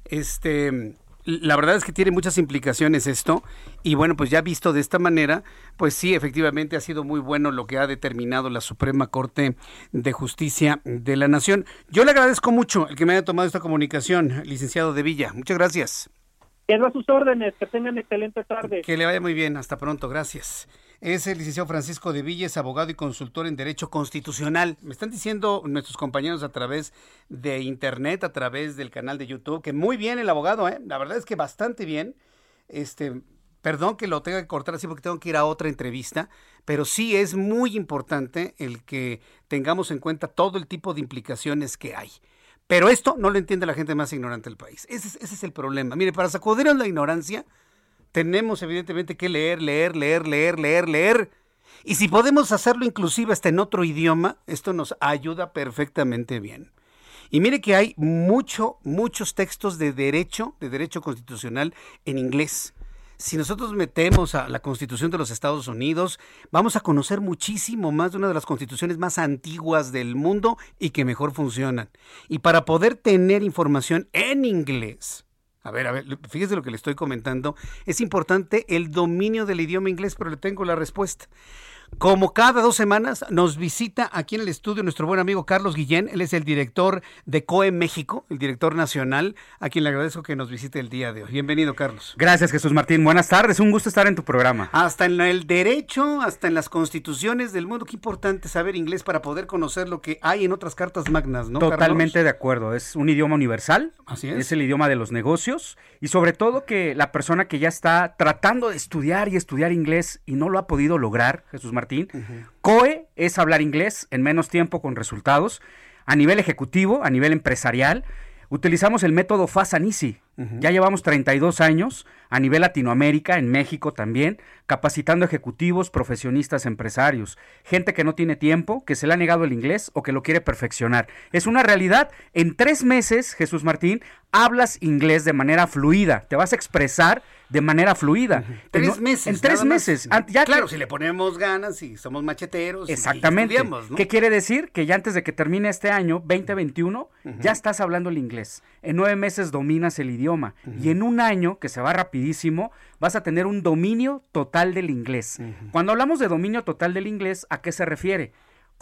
[SPEAKER 1] Este, la verdad es que tiene muchas implicaciones esto y bueno, pues ya visto de esta manera, pues sí, efectivamente ha sido muy bueno lo que ha determinado la Suprema Corte de Justicia de la Nación. Yo le agradezco mucho el que me haya tomado esta comunicación, licenciado de Villa. Muchas gracias.
[SPEAKER 14] Quedo a sus órdenes, que tengan excelente tarde.
[SPEAKER 1] Que le vaya muy bien, hasta pronto, gracias es el licenciado Francisco de Villes, abogado y consultor en Derecho Constitucional. Me están diciendo nuestros compañeros a través de Internet, a través del canal de YouTube, que muy bien el abogado, ¿eh? la verdad es que bastante bien. Este, perdón que lo tenga que cortar así porque tengo que ir a otra entrevista, pero sí es muy importante el que tengamos en cuenta todo el tipo de implicaciones que hay. Pero esto no lo entiende la gente más ignorante del país. Ese es, ese es el problema. Mire, para sacudir la ignorancia, tenemos evidentemente que leer, leer, leer, leer, leer, leer. Y si podemos hacerlo inclusive hasta en otro idioma, esto nos ayuda perfectamente bien. Y mire que hay mucho, muchos textos de derecho, de derecho constitucional en inglés. Si nosotros metemos a la Constitución de los Estados Unidos, vamos a conocer muchísimo más de una de las constituciones más antiguas del mundo y que mejor funcionan. Y para poder tener información en inglés, a ver, a ver, fíjese lo que le estoy comentando. Es importante el dominio del idioma inglés, pero le tengo la respuesta. Como cada dos semanas nos visita aquí en el estudio nuestro buen amigo Carlos Guillén, él es el director de COE México, el director nacional, a quien le agradezco que nos visite el día de hoy. Bienvenido, Carlos.
[SPEAKER 15] Gracias, Jesús Martín. Buenas tardes, un gusto estar en tu programa.
[SPEAKER 1] Hasta en el derecho, hasta en las constituciones del mundo, qué importante saber inglés para poder conocer lo que hay en otras cartas magnas, ¿no?
[SPEAKER 15] Totalmente de acuerdo, es un idioma universal, Así es. es el idioma de los negocios y sobre todo que la persona que ya está tratando de estudiar y estudiar inglés y no lo ha podido lograr, Jesús Martín, Martín. COE es hablar inglés en menos tiempo con resultados. A nivel ejecutivo, a nivel empresarial, utilizamos el método Fast and Easy. Ya llevamos 32 años a nivel Latinoamérica, en México también, capacitando ejecutivos, profesionistas, empresarios, gente que no tiene tiempo, que se le ha negado el inglés o que lo quiere perfeccionar. Es una realidad. En tres meses, Jesús Martín, hablas inglés de manera fluida, te vas a expresar de manera fluida.
[SPEAKER 1] Tres meses.
[SPEAKER 15] En tres meses.
[SPEAKER 1] Ya claro, si le ponemos ganas y somos macheteros.
[SPEAKER 15] Exactamente. ¿Qué quiere decir? Que ya antes de que termine este año, 2021, ya estás hablando el inglés. En nueve meses dominas el idioma. Y en un año, que se va rapidísimo, vas a tener un dominio total del inglés. Cuando hablamos de dominio total del inglés, ¿a qué se refiere?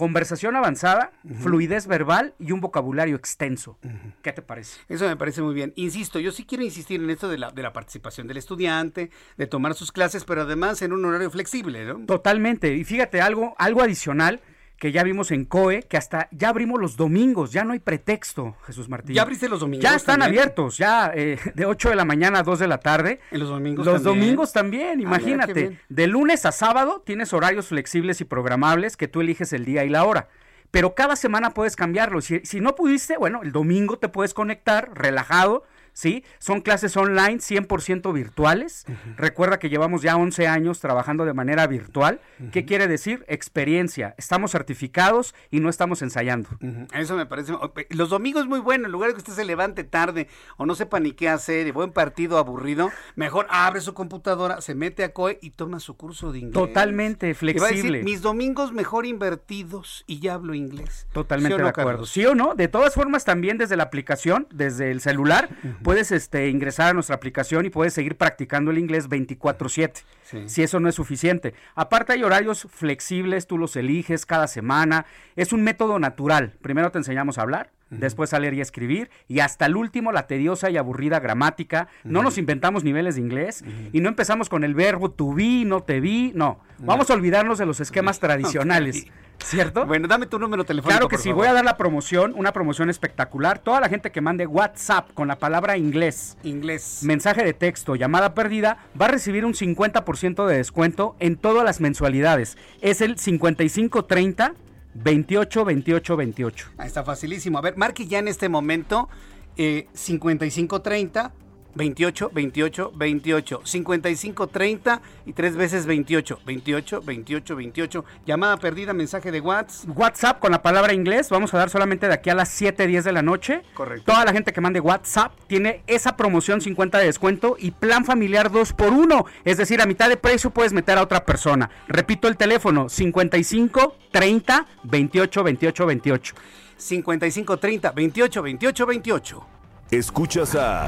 [SPEAKER 15] conversación avanzada, fluidez verbal y un vocabulario extenso. ¿Qué te parece?
[SPEAKER 1] Eso me parece muy bien. Insisto, yo sí quiero insistir en esto de la, de la participación del estudiante, de tomar sus clases, pero además en un horario flexible, ¿no?
[SPEAKER 15] Totalmente. Y fíjate, algo, algo adicional que ya vimos en COE, que hasta ya abrimos los domingos, ya no hay pretexto, Jesús Martín.
[SPEAKER 1] ¿Ya abriste los domingos?
[SPEAKER 15] Ya están abiertos, ya eh, de 8 de la mañana a 2 de la tarde.
[SPEAKER 1] ¿En los domingos
[SPEAKER 15] Los
[SPEAKER 1] también?
[SPEAKER 15] domingos también,
[SPEAKER 1] Ah,
[SPEAKER 15] imagínate. de lunes a sábado tienes horarios flexibles y programables que tú eliges el día y la hora. Pero cada semana puedes cambiarlo. Si, si no pudiste, bueno, el domingo te puedes conectar relajado, ¿sí? Son clases online 100% virtuales. Recuerda que llevamos ya 11 años trabajando de manera virtual. ¿Qué quiere decir? Experiencia. Estamos certificados y no estamos ensayando.
[SPEAKER 1] Eso me parece. Los domingos muy bueno, en lugar de que usted se levante tarde o no sepa ni qué hacer y buen partido aburrido, mejor abre su computadora, se mete a COE y toma su curso de inglés.
[SPEAKER 15] Totalmente
[SPEAKER 1] Y va a decir,
[SPEAKER 15] flexible.
[SPEAKER 1] mis domingos mejor invertidos y ya hablo inglés.
[SPEAKER 15] Totalmente
[SPEAKER 1] ¿Sí o no,
[SPEAKER 15] de acuerdo.
[SPEAKER 1] Carlos?
[SPEAKER 15] ¿Sí o no? De todas formas, también desde la aplicación, desde el celular, puedes este, ingresar a nuestra aplicación y puedes seguir practicando el inglés 24/7.
[SPEAKER 1] Sí.
[SPEAKER 15] Si eso no es suficiente. Aparte hay horarios flexibles, tú los eliges cada semana. Es un método natural. Primero te enseñamos a hablar, después a leer y escribir, y hasta el último la tediosa y aburrida gramática. No nos inventamos niveles de inglés y no empezamos con el verbo to be, no te vi, no. Vamos a olvidarnos de los esquemas tradicionales. ¿Cierto?
[SPEAKER 1] Bueno, dame tu número telefónico.
[SPEAKER 15] Claro que sí,
[SPEAKER 1] favor.
[SPEAKER 15] voy a dar la promoción, una promoción espectacular. Toda la gente que mande WhatsApp con la palabra inglés,
[SPEAKER 1] Inglés.
[SPEAKER 15] mensaje de texto, llamada perdida, va a recibir un 50% de descuento en todas las mensualidades. Es el 5530 28 28 28.
[SPEAKER 1] Ah, está facilísimo. A ver, marque ya en este momento eh, 5530 28 28 28 55 30 y tres veces 28 28 28 28 llamada perdida mensaje de WhatsApp
[SPEAKER 15] WhatsApp con la palabra inglés, vamos a dar solamente de aquí a las 7, 10 de la noche.
[SPEAKER 1] Correcto.
[SPEAKER 15] Toda la gente que mande WhatsApp tiene esa promoción 50 de descuento y plan familiar 2 por 1. Es decir, a mitad de precio puedes meter a otra persona. Repito el teléfono, 55 30 28 28 28.
[SPEAKER 1] 55 30 28 28 28
[SPEAKER 11] Escuchas a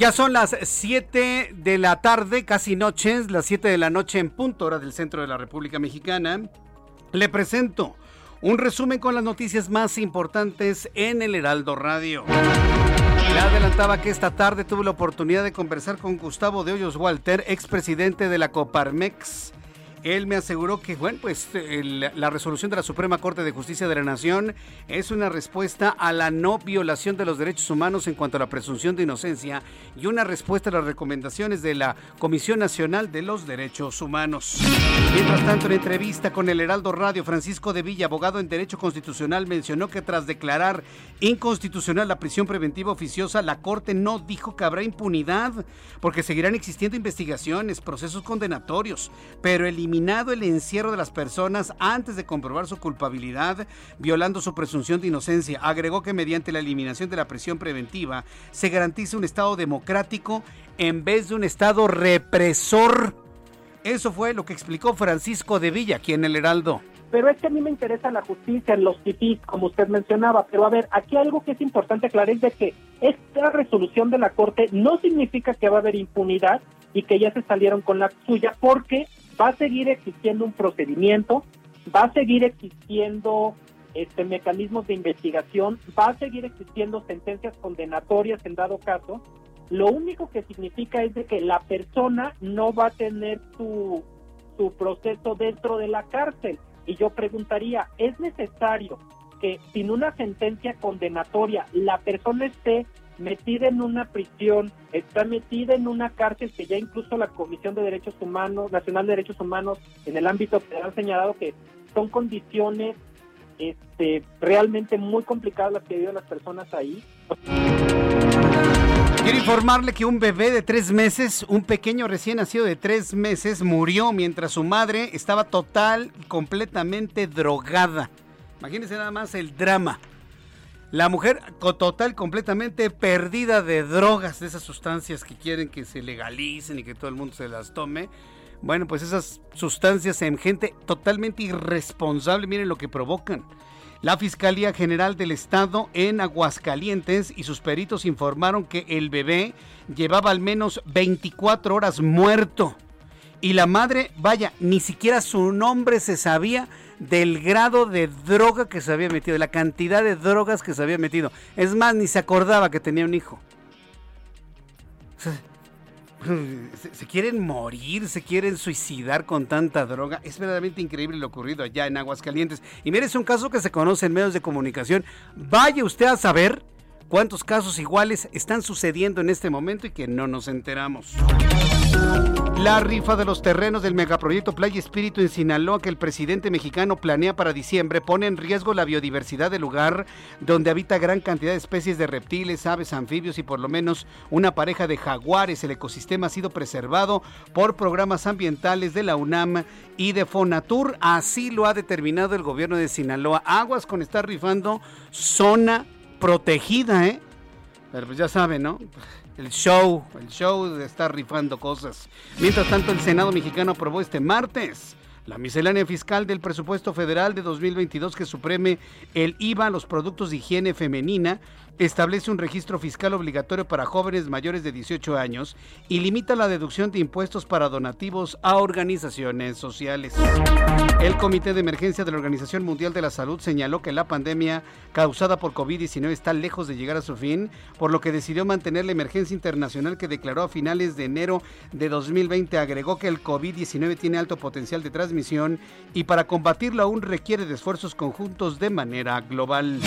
[SPEAKER 1] Ya son las 7 de la tarde, casi noches, las 7 de la noche en punto hora del centro de la República Mexicana. Le presento un resumen con las noticias más importantes en el Heraldo Radio. Le adelantaba que esta tarde tuve la oportunidad de conversar con Gustavo de Hoyos Walter, expresidente de la Coparmex. Él me aseguró que, bueno, pues el- la resolución de la Suprema Corte de Justicia de la Nación es una respuesta a la no violación de los derechos humanos en cuanto a la presunción de inocencia y una respuesta a las recomendaciones de la Comisión Nacional de los Derechos Humanos. Mientras tanto, en entrevista con el Heraldo Radio, Francisco de Villa, abogado en Derecho Constitucional, mencionó que tras declarar inconstitucional la prisión preventiva oficiosa, la Corte no dijo que habrá impunidad, porque seguirán existiendo investigaciones, procesos condenatorios, pero eliminado el encierro de las personas antes de comprobar su culpabilidad, violando su presunción de inocencia. Agregó que mediante la eliminación de la prisión preventiva se garantiza un Estado democrático en vez de un Estado represor. Eso fue lo que explicó Francisco de Villa aquí en el Heraldo.
[SPEAKER 14] Pero es que a mí me interesa la justicia en los titis, como usted mencionaba. Pero a ver, aquí algo que es importante aclarar es de que esta resolución de la Corte no significa que va a haber impunidad y que ya se salieron con la suya, porque va a seguir existiendo un procedimiento, va a seguir existiendo este mecanismos de investigación, va a seguir existiendo sentencias condenatorias en dado caso. Lo único que significa es de que la persona no va a tener su, su proceso dentro de la cárcel. Y yo preguntaría, ¿es necesario que sin una sentencia condenatoria la persona esté metida en una prisión, está metida en una cárcel que ya incluso la Comisión de Derechos Humanos, Nacional de Derechos Humanos en el ámbito federal ha señalado que son condiciones este, realmente muy complicadas las que viven las personas ahí.
[SPEAKER 1] Quiero informarle que un bebé de tres meses, un pequeño recién nacido de tres meses, murió mientras su madre estaba total y completamente drogada. Imagínense nada más el drama. La mujer total, completamente perdida de drogas, de esas sustancias que quieren que se legalicen y que todo el mundo se las tome. Bueno, pues esas sustancias en gente totalmente irresponsable, miren lo que provocan. La Fiscalía General del Estado en Aguascalientes y sus peritos informaron que el bebé llevaba al menos 24 horas muerto. Y la madre, vaya, ni siquiera su nombre se sabía del grado de droga que se había metido, la cantidad de drogas que se había metido. Es más, ni se acordaba que tenía un hijo. Se, quieren morir, se quieren suicidar con tanta droga. Es verdaderamente increíble lo ocurrido allá en Aguascalientes. Y mire, es un caso que se conoce en medios de comunicación. Vaya usted a saber cuántos casos iguales están sucediendo en este momento y que no nos enteramos. La rifa de los terrenos del megaproyecto Playa Espíritu en Sinaloa que el presidente mexicano planea para diciembre pone en riesgo la biodiversidad del lugar donde habita gran cantidad de especies de reptiles, aves, anfibios y por lo menos una pareja de jaguares. El ecosistema ha sido preservado por programas ambientales de la UNAM y de Fonatur. Así lo ha determinado el gobierno de Sinaloa. Aguas con estar rifando zona protegida, ¿eh? Pero pues ya saben, ¿no? El show, el show estar rifando cosas. Mientras tanto, el Senado mexicano aprobó este martes la miscelánea fiscal del presupuesto federal de 2022 que supreme el IVA a los productos de higiene femenina establece un registro fiscal obligatorio para jóvenes mayores de 18 años y limita la deducción de impuestos para donativos a organizaciones sociales. El Comité de Emergencia de la Organización Mundial de la Salud señaló que la pandemia causada por COVID-19 está lejos de llegar a su fin, por lo que decidió mantener la emergencia internacional que declaró a finales de enero de 2020. Agregó que el COVID-19 tiene alto potencial de transmisión y para combatirlo aún requiere de esfuerzos conjuntos de manera global.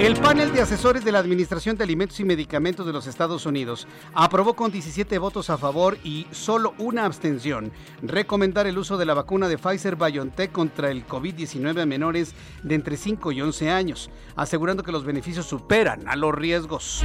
[SPEAKER 1] El panel de asesores de la Administración de Alimentos y Medicamentos de los Estados Unidos aprobó con 17 votos a favor y solo una abstención recomendar el uso de la vacuna de Pfizer BioNTech contra el COVID-19 a menores de entre 5 y 11 años, asegurando que los beneficios superan a los riesgos.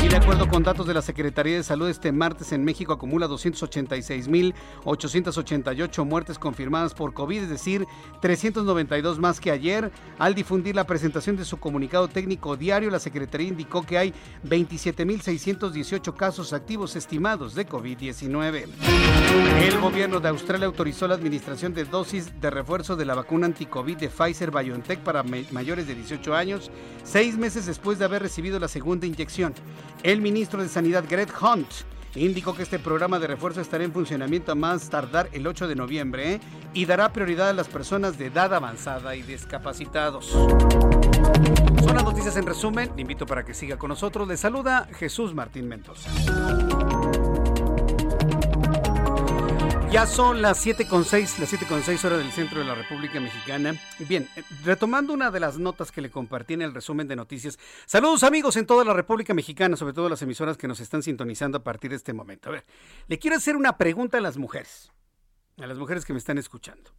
[SPEAKER 1] Y de acuerdo con datos de la Secretaría de Salud, este martes en México acumula 286.888 muertes confirmadas por COVID, es decir, 392 más que ayer, al difundir la presentación de su comunicado técnico diario, la Secretaría indicó que hay 27.618 casos activos estimados de COVID-19. El gobierno de Australia autorizó la administración de dosis de refuerzo de la vacuna anti-COVID de Pfizer BioNTech para mayores de 18 años, seis meses después de haber recibido la segunda inyección. El ministro de Sanidad, Greg Hunt, indicó que este programa de refuerzo estará en funcionamiento a más tardar el 8 de noviembre ¿eh? y dará prioridad a las personas de edad avanzada y discapacitados. Son las noticias en resumen. Le invito para que siga con nosotros. Le saluda Jesús Martín Mendoza. Ya son las 7.6, las 7.6 horas del centro de la República Mexicana. Bien, retomando una de las notas que le compartí en el resumen de noticias. Saludos amigos en toda la República Mexicana, sobre todo las emisoras que nos están sintonizando a partir de este momento. A ver, le quiero hacer una pregunta a las mujeres, a las mujeres que me están escuchando.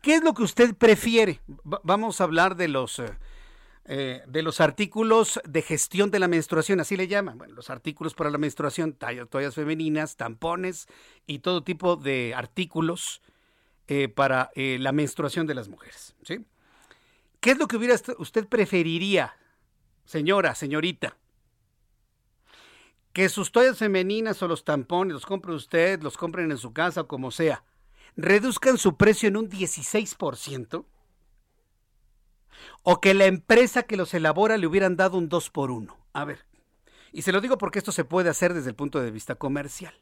[SPEAKER 1] ¿Qué es lo que usted prefiere? vamos a hablar de los... Eh, eh, de los artículos de gestión de la menstruación, así le llaman. Bueno, los artículos para la menstruación, toallas femeninas, tampones y todo tipo de artículos eh, para eh, la menstruación de las mujeres. ¿sí? ¿Qué es lo que hubiera usted preferiría, señora, señorita? Que sus toallas femeninas o los tampones los compre usted, los compren en su casa o como sea, reduzcan su precio en un 16% o que la empresa que los elabora le hubieran dado un 2 por 1. A ver, y se lo digo porque esto se puede hacer desde el punto de vista comercial.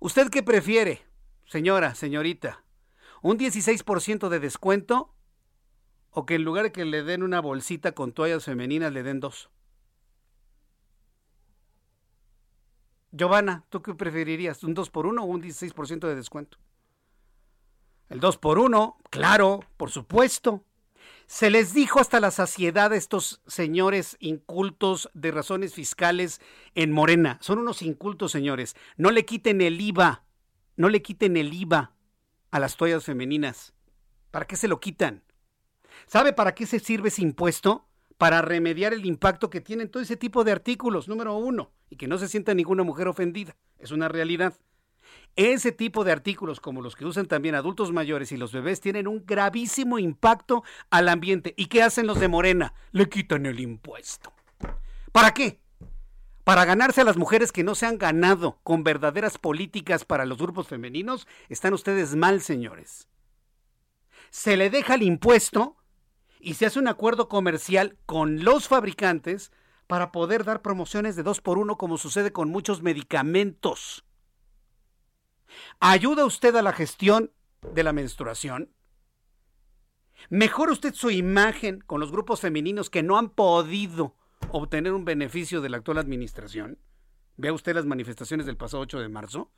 [SPEAKER 1] ¿Usted qué prefiere, señora, señorita? ¿Un 16% de descuento o que en lugar de que le den una bolsita con toallas femeninas le den dos? Giovanna, ¿tú qué preferirías? ¿Un 2 por 1 o un 16% de descuento? El 2 por 1, claro, por supuesto. Se les dijo hasta la saciedad a estos señores incultos de razones fiscales en Morena. Son unos incultos, señores. No le quiten el IVA. No le quiten el IVA a las toallas femeninas? ¿Para qué se lo quitan? ¿Sabe para qué se sirve ese impuesto? Para remediar el impacto que tienen todo ese tipo de artículos, número uno, y que no se sienta ninguna mujer ofendida. Es una realidad. Ese tipo de artículos, como los que usan también adultos mayores y los bebés, tienen un gravísimo impacto al ambiente. ¿Y qué hacen los de Morena? Le quitan el impuesto. ¿Para qué? Para ganarse a las mujeres que no se han ganado con verdaderas políticas para los grupos femeninos, están ustedes mal, señores. Se le deja el impuesto y se hace un acuerdo comercial con los fabricantes para poder dar promociones de dos por uno como sucede con muchos medicamentos. ¿Ayuda usted a la gestión de la menstruación? ¿Mejora usted su imagen con los grupos femeninos que no han podido obtener un beneficio de la actual administración? Vea usted las manifestaciones del pasado 8 de marzo.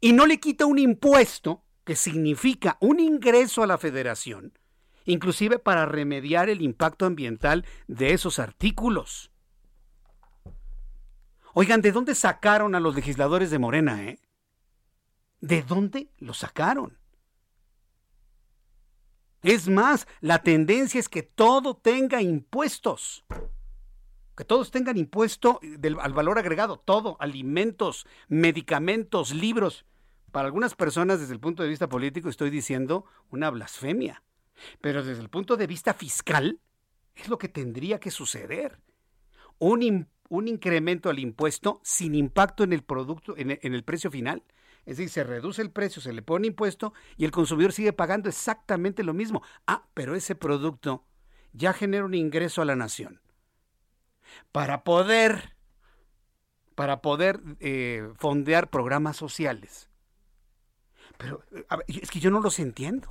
[SPEAKER 1] Y no le quita un impuesto que significa un ingreso a la federación, inclusive para remediar el impacto ambiental de esos artículos. Oigan, ¿de dónde sacaron a los legisladores de Morena, eh? ¿De dónde lo sacaron? Es más, la tendencia es que todo tenga impuestos. Que todos tengan impuesto al valor agregado, todo, alimentos, medicamentos, libros. Para algunas personas, desde el punto de vista político, estoy diciendo una blasfemia. Pero desde el punto de vista fiscal, es lo que tendría que suceder. Un, incremento al impuesto sin impacto en el producto, en el precio final. Es decir, se reduce el precio, se le pone impuesto y el consumidor sigue pagando exactamente lo mismo. Ah, pero ese producto ya genera un ingreso a la nación. Para poder, para poder eh, fondear programas sociales. Pero es que yo no los entiendo.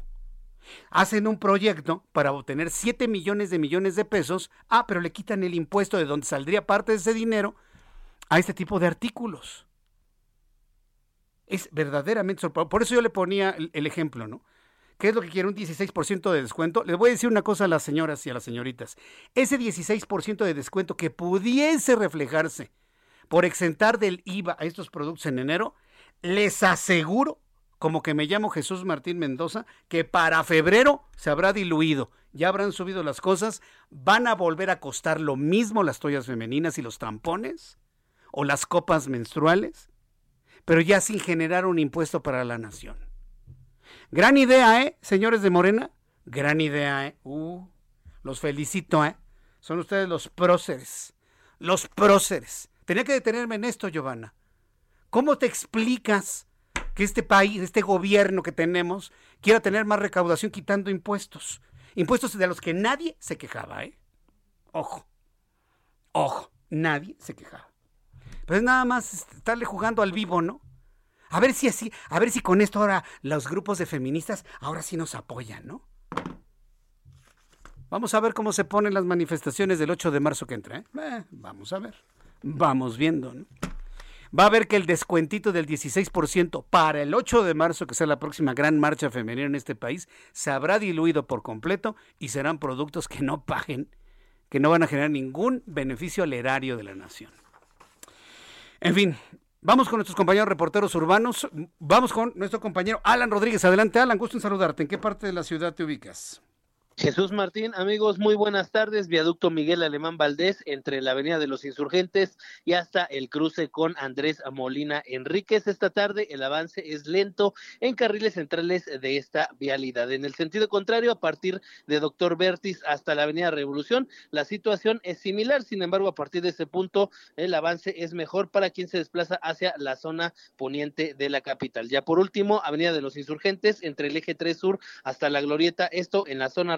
[SPEAKER 1] Hacen un proyecto para obtener 7 millones de millones de pesos. Ah, pero le quitan el impuesto de donde saldría parte de ese dinero a este tipo de artículos. Es verdaderamente sorprendente. Por eso yo le ponía el, ejemplo, ¿no? ¿Qué es lo que quiere? Un 16% de descuento. Les voy a decir una cosa a las señoras y a las señoritas. Ese 16% de descuento que pudiese reflejarse por exentar del IVA a estos productos en enero, les aseguro, como que me llamo Jesús Martín Mendoza, que para febrero se habrá diluido. Ya habrán subido las cosas. Van a volver a costar lo mismo las toallas femeninas y los tampones o las copas menstruales pero ya sin generar un impuesto para la nación. Gran idea, ¿eh? Señores de Morena, gran idea, ¿eh? Uh, los felicito, ¿eh? Son ustedes los próceres, los próceres. Tenía que detenerme en esto, Giovanna. ¿Cómo te explicas que este país, este gobierno que tenemos, quiera tener más recaudación quitando impuestos? Impuestos de los que nadie se quejaba, ¿eh? Ojo, ojo, nadie se quejaba. Pero es nada más estarle jugando al vivo, ¿no? A ver si así, a ver si con esto ahora los grupos de feministas ahora sí nos apoyan, ¿no? Vamos a ver cómo se ponen las manifestaciones del 8 de marzo que entra, ¿eh? eh vamos a ver. Vamos viendo, ¿no? Va a ver que el descuentito del 16% para el 8 de marzo, que sea la próxima gran marcha femenina en este país, se habrá diluido por completo y serán productos que no paguen, que no van a generar ningún beneficio al erario de la nación. En fin, vamos con nuestros compañeros reporteros urbanos. Vamos con nuestro compañero Alan Rodríguez. Adelante, Alan, gusto en saludarte. ¿En qué parte de la ciudad te ubicas?
[SPEAKER 2] Jesús Martín, amigos, muy buenas tardes. Viaducto Miguel Alemán Valdés entre la Avenida de los Insurgentes y hasta el cruce con Andrés Molina Enríquez. Esta tarde el avance es lento en carriles centrales de esta vialidad. En el sentido contrario, a partir de Doctor Vertis hasta la Avenida Revolución, la situación es similar. Sin embargo, a partir de ese punto, el avance es mejor para quien se desplaza hacia la zona poniente de la capital. Ya por último, Avenida de los Insurgentes entre el eje 3 Sur hasta la Glorieta, esto en la zona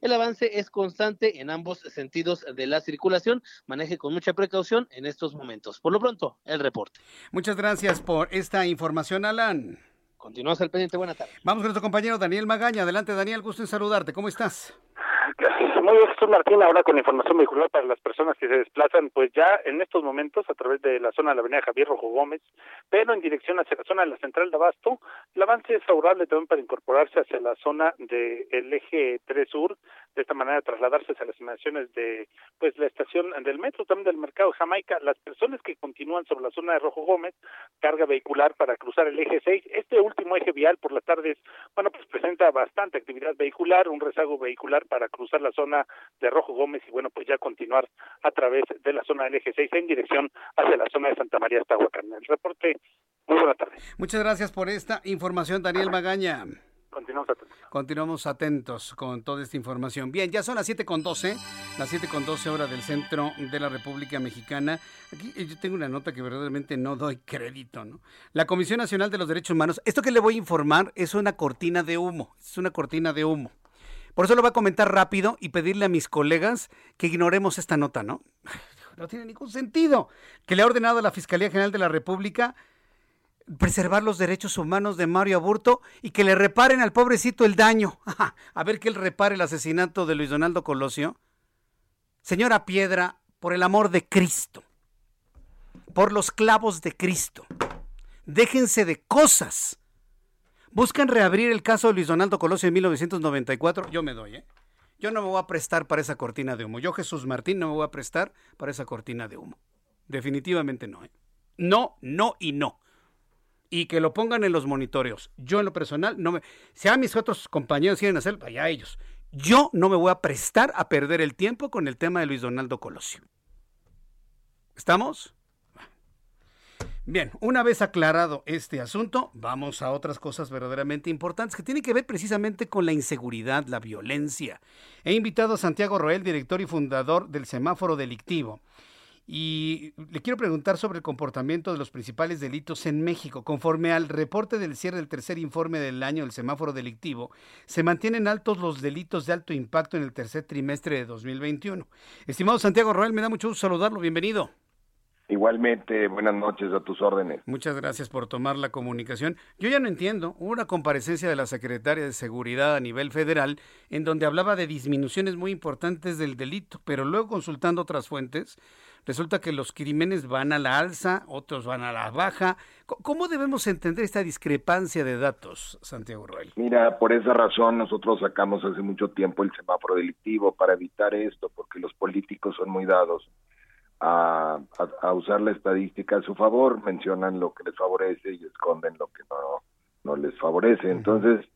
[SPEAKER 2] el avance es constante en ambos sentidos de la circulación. Maneje con mucha precaución en estos momentos. Por lo pronto, el reporte.
[SPEAKER 1] Muchas gracias por esta información, Alan.
[SPEAKER 2] Continuamos al pendiente. Buenas tardes.
[SPEAKER 1] Vamos con nuestro compañero Daniel Magaña. Adelante, Daniel. Gusto en saludarte. ¿Cómo estás?
[SPEAKER 4] Muy bien, Jesús Martín, ahora con información vehicular para las personas que se desplazan, pues ya en estos momentos a través de la zona de la avenida Javier Rojo Gómez, pero en dirección hacia la zona de la central de Abasto, el avance es favorable también para incorporarse hacia la zona del eje 3 sur, de esta manera trasladarse hacia las inmediaciones de pues la estación del metro, también del mercado de Jamaica, las personas que continúan sobre la zona de Rojo Gómez, carga vehicular para cruzar el eje 6, este último eje vial por las tardes, bueno, pues presenta bastante actividad vehicular, un rezago vehicular para cruzar la zona de Rojo Gómez y bueno, pues ya continuar a través de la zona del eje 6 en dirección hacia la zona de Santa María hasta El reporte, muy buena tarde.
[SPEAKER 1] Muchas gracias por esta información, Daniel Magaña.
[SPEAKER 4] Continuamos atentos.
[SPEAKER 1] Continuamos atentos con toda esta información. Bien, ya son las 7 con 12, las 7 con 12 horas del centro de la República Mexicana. Aquí eh, yo tengo una nota que verdaderamente no doy crédito, ¿no? La Comisión Nacional de los Derechos Humanos, esto que le voy a informar es una cortina de humo, es una cortina de humo. Por eso lo voy a comentar rápido y pedirle a mis colegas que ignoremos esta nota, ¿no? No tiene ningún sentido. Que le ha ordenado a la Fiscalía General de la República preservar los derechos humanos de Mario Aburto y que le reparen al pobrecito el daño. A ver que él repare el asesinato de Luis Donaldo Colosio. Señora Piedra, por el amor de Cristo, por los clavos de Cristo, déjense de cosas. Buscan reabrir el caso de Luis Donaldo Colosio en 1994. Yo me doy, ¿eh? Yo no me voy a prestar para esa cortina de humo. Yo, Jesús Martín, no me voy a prestar para esa cortina de humo. Definitivamente no, ¿eh? No, no y no y que lo pongan en los monitoreos. Yo en lo personal no me... Si a mis otros compañeros quieren hacer, allá ellos. Yo no me voy a prestar a perder el tiempo con el tema de Luis Donaldo Colosio. ¿Estamos? Bien, una vez aclarado este asunto, vamos a otras cosas verdaderamente importantes que tienen que ver precisamente con la inseguridad, la violencia. He invitado a Santiago Roel, director y fundador del Semáforo Delictivo, y le quiero preguntar sobre el comportamiento de los principales delitos en México. Conforme al reporte del cierre del tercer informe del año del semáforo delictivo, se mantienen altos los delitos de alto impacto en el tercer trimestre de 2021. Estimado Santiago Roel, me da mucho gusto saludarlo. Bienvenido.
[SPEAKER 16] Igualmente, buenas noches a tus órdenes.
[SPEAKER 1] Muchas gracias por tomar la comunicación. Yo ya no entiendo, hubo una comparecencia de la Secretaria de Seguridad a nivel federal en donde hablaba de disminuciones muy importantes del delito, pero luego consultando otras fuentes, resulta que los crímenes van a la alza, otros van a la baja. ¿Cómo debemos entender esta discrepancia de datos, Santiago Roel?
[SPEAKER 16] Mira, por esa razón nosotros sacamos hace mucho tiempo el semáforo delictivo para evitar esto, porque los políticos son muy dados a, usar la estadística a su favor, mencionan lo que les favorece y esconden lo que no, no les favorece. Entonces,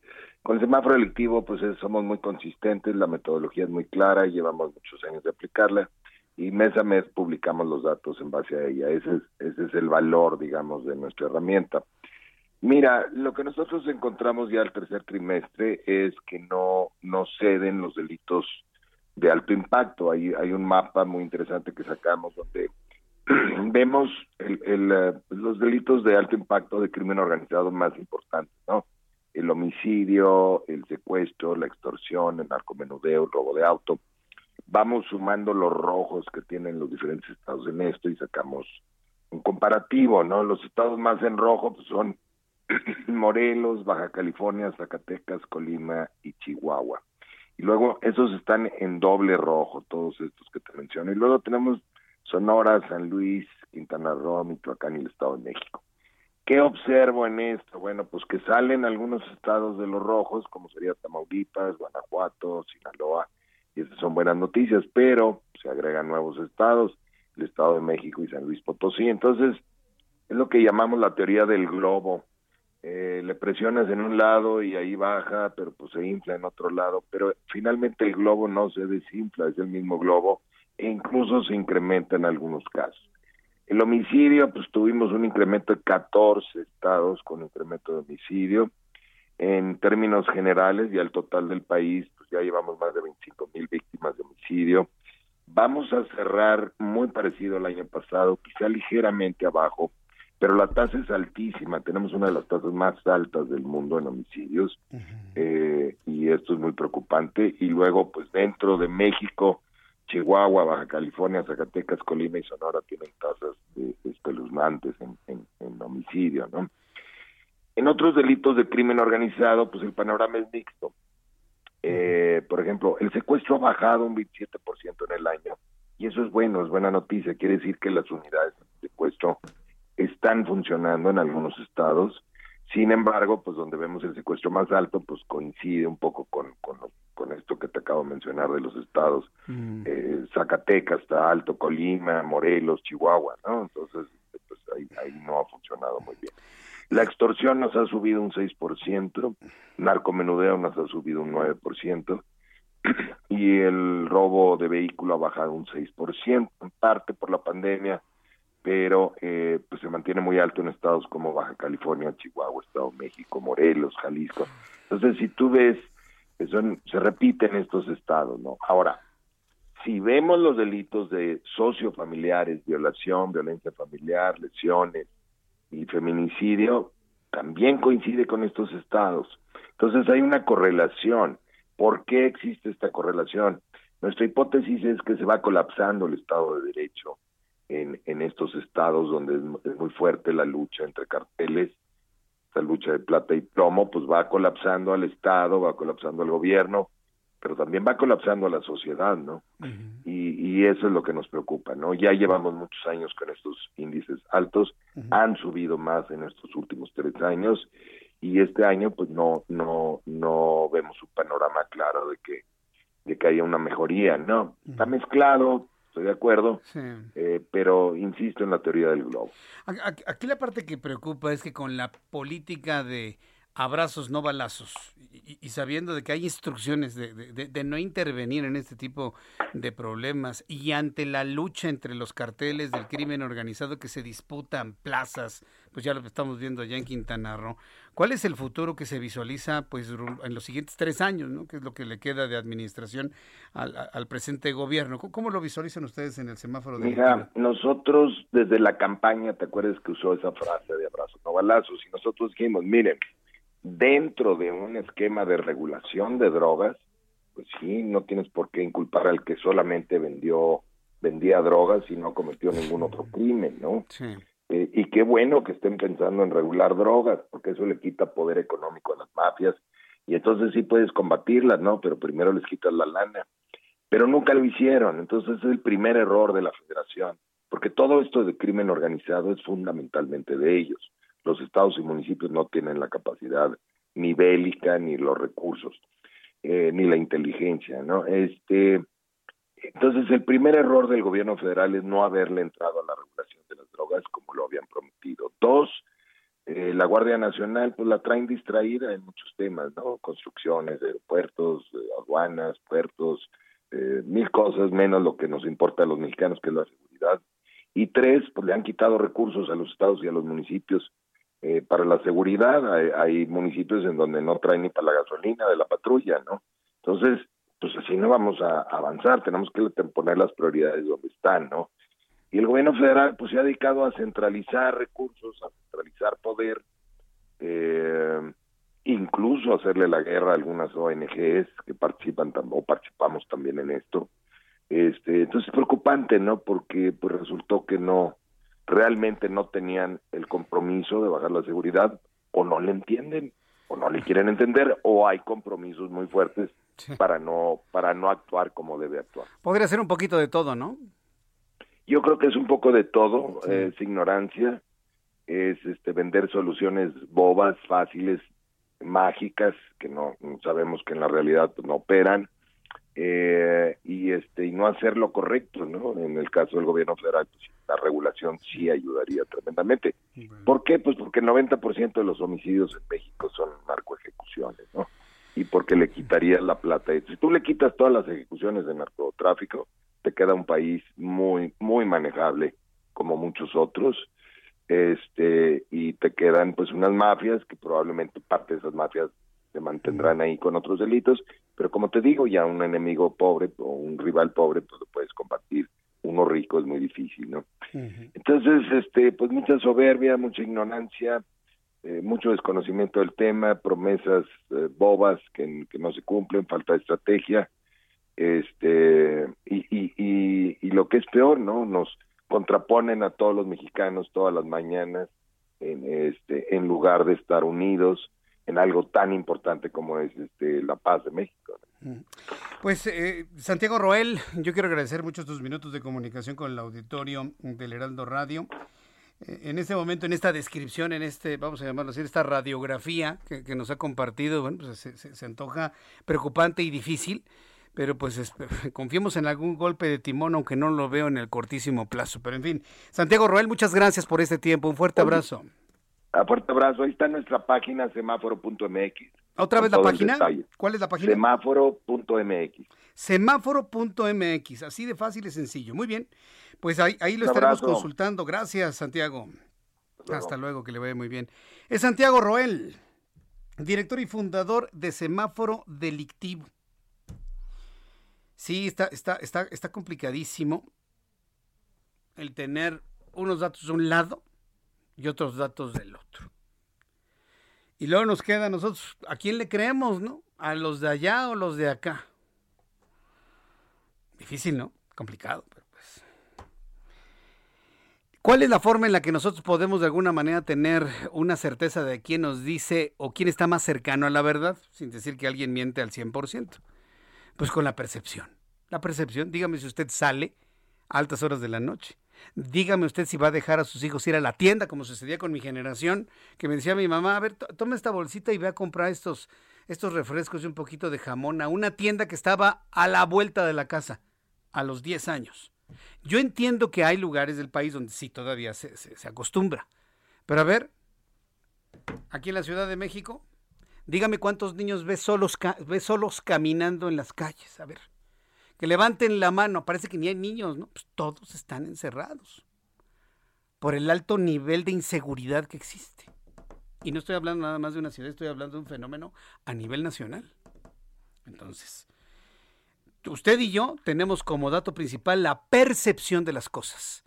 [SPEAKER 16] con el semáforo delictivo, pues somos muy consistentes, la metodología es muy clara, llevamos muchos años de aplicarla y mes a mes publicamos los datos en base a ella. Ese es, ese es el valor, digamos, de nuestra herramienta. Mira, lo que nosotros encontramos ya al tercer trimestre es que no, no ceden los delitos de alto impacto. Hay, hay un mapa muy interesante que sacamos donde vemos el, el, eh, los delitos de alto impacto de crimen organizado más importantes, ¿no? El homicidio, el secuestro, la extorsión, el narcomenudeo, el robo de auto vamos sumando los rojos que tienen los diferentes estados en esto y sacamos un comparativo, ¿no? Los estados más en rojo pues, son Morelos, Baja California, Zacatecas, Colima y Chihuahua. Y luego esos están en doble rojo, todos estos que te menciono. Y luego tenemos Sonora, San Luis, Quintana Roo, Michoacán y el Estado de México. ¿Qué observo en esto? Bueno, pues que salen algunos estados de los rojos, como sería Tamaulipas, Guanajuato, Sinaloa, y estas son buenas noticias, pero se agregan nuevos estados, el Estado de México y San Luis Potosí. Entonces, es lo que llamamos la teoría del globo. Eh, le presionas en un lado y ahí baja, pero pues se infla en otro lado, pero finalmente el globo no se desinfla, es el mismo globo e incluso se incrementa en algunos casos. El homicidio, pues tuvimos un incremento de 14 estados con incremento de homicidio. En términos generales y al total del país, ya llevamos más de 25 mil víctimas de homicidio. Vamos a cerrar muy parecido al año pasado, quizá ligeramente abajo, pero la tasa es altísima. Tenemos una de las tasas más altas del mundo en homicidios eh, y esto es muy preocupante. Y luego, pues dentro de México, Chihuahua, Baja California, Zacatecas, Colima y Sonora tienen tasas de, espeluznantes en, en, en homicidio, ¿no? En otros delitos de crimen organizado, pues el panorama es mixto. Eh, por ejemplo, el secuestro ha bajado un 27% en el año y eso es bueno, es buena noticia. Quiere decir que las unidades de secuestro están funcionando en algunos estados. Sin embargo, pues donde vemos el secuestro más alto, pues coincide un poco con, con, esto que te acabo de mencionar de los estados. Mm. Eh, Zacatecas está alto, Colima, Morelos, Chihuahua, ¿no? Entonces, pues ahí, ahí no ha funcionado muy bien. La extorsión nos ha subido un 6%, narcomenudeo nos ha subido un 9%, y el robo de vehículo ha bajado un 6%, en parte por la pandemia, pero eh, pues se mantiene muy alto en estados como Baja California, Chihuahua, Estado de México, Morelos, Jalisco. Entonces, si tú ves, son, se repiten estos estados, ¿no? Ahora, si vemos los delitos de sociofamiliares, violación, violencia familiar, lesiones, y feminicidio también coincide con estos estados. Entonces hay una correlación. ¿Por qué existe esta correlación? Nuestra hipótesis es que se va colapsando el Estado de Derecho en, en estos estados donde es, muy fuerte la lucha entre carteles, esta lucha de plata y plomo, pues va colapsando al Estado, va colapsando al gobierno, pero también va colapsando a la sociedad, ¿no? y, y, eso es lo que nos preocupa, ¿no? Ya llevamos muchos años con estos índices altos, han subido más en estos últimos tres años y este año pues no no no vemos un panorama claro de que de que haya una mejoría, ¿no? Está mezclado, estoy de acuerdo, eh, pero insisto en la teoría del globo.
[SPEAKER 1] Aquí la parte que preocupa es que con la política de abrazos, no balazos, y, sabiendo de que hay instrucciones de, de, no intervenir en este tipo de problemas y ante la lucha entre los carteles del crimen organizado que se disputan plazas, pues ya lo estamos viendo allá en Quintana Roo, ¿cuál es el futuro que se visualiza pues en los siguientes tres años, ¿no? que es lo que le queda de administración al, presente gobierno? ¿Cómo, lo visualizan ustedes en el semáforo de
[SPEAKER 16] Mira, nosotros desde la campaña, ¿te acuerdas que usó esa frase de abrazos, no balazos? Y nosotros dijimos, miren, dentro de un esquema de regulación de drogas, pues sí, no tienes por qué inculpar al que solamente vendió vendía drogas y no cometió ningún otro crimen, ¿no? Sí. Eh, y qué bueno que estén pensando en regular drogas, porque eso le quita poder económico a las mafias y entonces sí puedes combatirlas, ¿no? Pero primero les quitas la lana. Pero nunca lo hicieron, entonces es el primer error de la federación, porque todo esto de crimen organizado es fundamentalmente de ellos los estados y municipios no tienen la capacidad ni bélica ni los recursos eh, ni la inteligencia no este entonces el primer error del gobierno federal es no haberle entrado a la regulación de las drogas como lo habían prometido. Dos eh, la Guardia Nacional pues la traen distraída en muchos temas no construcciones aeropuertos aduanas puertos eh, mil cosas menos lo que nos importa a los mexicanos que es la seguridad. Y tres pues le han quitado recursos a los estados y a los municipios eh, para la seguridad. Hay, municipios en donde no traen ni para la gasolina de la patrulla, ¿no? Entonces, pues así no vamos a avanzar, tenemos que poner las prioridades donde están, ¿no? Y el gobierno federal pues se ha dedicado a centralizar recursos, a centralizar poder, eh, incluso hacerle la guerra a algunas ONGs que participan o participamos también en esto. Este, entonces es preocupante, ¿no? Porque pues resultó que no realmente no tenían el compromiso de bajar la seguridad o no le entienden o no le quieren entender o hay compromisos muy fuertes para no para no actuar como debe actuar.
[SPEAKER 1] Podría ser un poquito de todo, ¿no?
[SPEAKER 16] Yo creo que es un poco de todo, es ignorancia, es este vender soluciones bobas, fáciles, mágicas que no sabemos que en la realidad no operan eh, y este y no hacer lo correcto, ¿no? En el caso del gobierno federal, pues, la regulación sí ayudaría tremendamente. ¿Por qué? Pues porque el 90% de los homicidios en México son narcoejecuciones, ¿no? Y porque le quitaría la plata. Si tú le quitas todas las ejecuciones de narcotráfico, te queda un país muy muy manejable como muchos otros este y te quedan pues unas mafias que probablemente parte de esas mafias se mantendrán ahí con otros delitos, pero como te digo, ya un enemigo pobre o un rival pobre, pues lo puedes combatir. Uno rico es muy difícil, ¿no? Entonces, este, pues mucha soberbia, mucha ignorancia, eh, mucho desconocimiento del tema, promesas eh, bobas que, que, no se cumplen, falta de estrategia, este, y, y, y, y, lo que es peor, ¿no? Nos contraponen a todos los mexicanos todas las mañanas, en, este, en lugar de estar unidos, en algo tan importante como es este, la paz de México.
[SPEAKER 1] Pues eh, Santiago Roel, yo quiero agradecer mucho tus minutos de comunicación con el auditorio del Heraldo Radio. Eh, en este momento, en esta descripción, en este, vamos a llamarlo así, esta radiografía que, nos ha compartido, bueno, pues se, antoja preocupante y difícil, pero pues confiemos en algún golpe de timón, aunque no lo veo en el cortísimo plazo. Pero en fin, Santiago Roel, muchas gracias por este tiempo, un fuerte abrazo.
[SPEAKER 16] Un fuerte abrazo, ahí está nuestra página semáforo.mx.
[SPEAKER 1] ¿Otra vez la página? ¿Cuál es la página?
[SPEAKER 16] Semáforo.mx.
[SPEAKER 1] Semáforo.mx, así de fácil y sencillo. Muy bien, pues ahí, ahí lo estaremos consultando. Gracias, Santiago. Hasta luego, que le vaya muy bien. Es Santiago Roel, director y fundador de Semáforo Delictivo. Sí, está, está, está, está complicadísimo el tener unos datos de un lado y otros datos del otro. Y luego nos queda a nosotros, ¿a quién le creemos, no? ¿A los de allá o los de acá? Difícil, ¿no? Complicado, pero pues. ¿Cuál es la forma en la que nosotros podemos de alguna manera tener una certeza de quién nos dice o quién está más cercano a la verdad, sin decir que alguien miente al 100%? Pues con la percepción. La percepción, dígame si usted sale a altas horas de la noche Dígame usted si va a dejar a sus hijos ir a la tienda, como sucedía con mi generación, que me decía mi mamá, a ver, toma esta bolsita y ve a comprar estos, estos refrescos y un poquito de jamón a una tienda que estaba a la vuelta de la casa, a los 10 años. Yo entiendo que hay lugares del país donde sí todavía se, se acostumbra. Pero a ver, aquí en la Ciudad de México, dígame cuántos niños ve solos, ve solos caminando en las calles. A ver que levanten la mano, parece que ni hay niños, ¿no? Pues todos están encerrados por el alto nivel de inseguridad que existe. Y no estoy hablando nada más de una ciudad, estoy hablando de un fenómeno a nivel nacional. Entonces, usted y yo tenemos como dato principal la percepción de las cosas.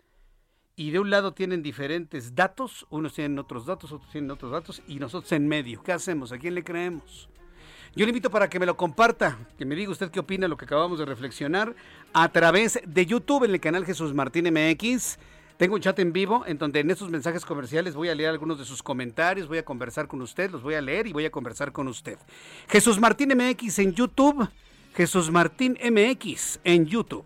[SPEAKER 1] Y de un lado tienen diferentes datos, unos tienen otros datos, otros tienen otros datos, y nosotros en medio. ¿Qué hacemos? ¿A quién le creemos? Yo le invito para que me lo comparta, que me diga usted qué opina lo que acabamos de reflexionar a través de YouTube en el canal Jesús Martín MX. Tengo un chat en vivo en donde en estos mensajes comerciales voy a leer algunos de sus comentarios, voy a conversar con usted, los voy a leer y voy a conversar con usted. Jesús Martín MX en YouTube. Jesús Martín MX en YouTube.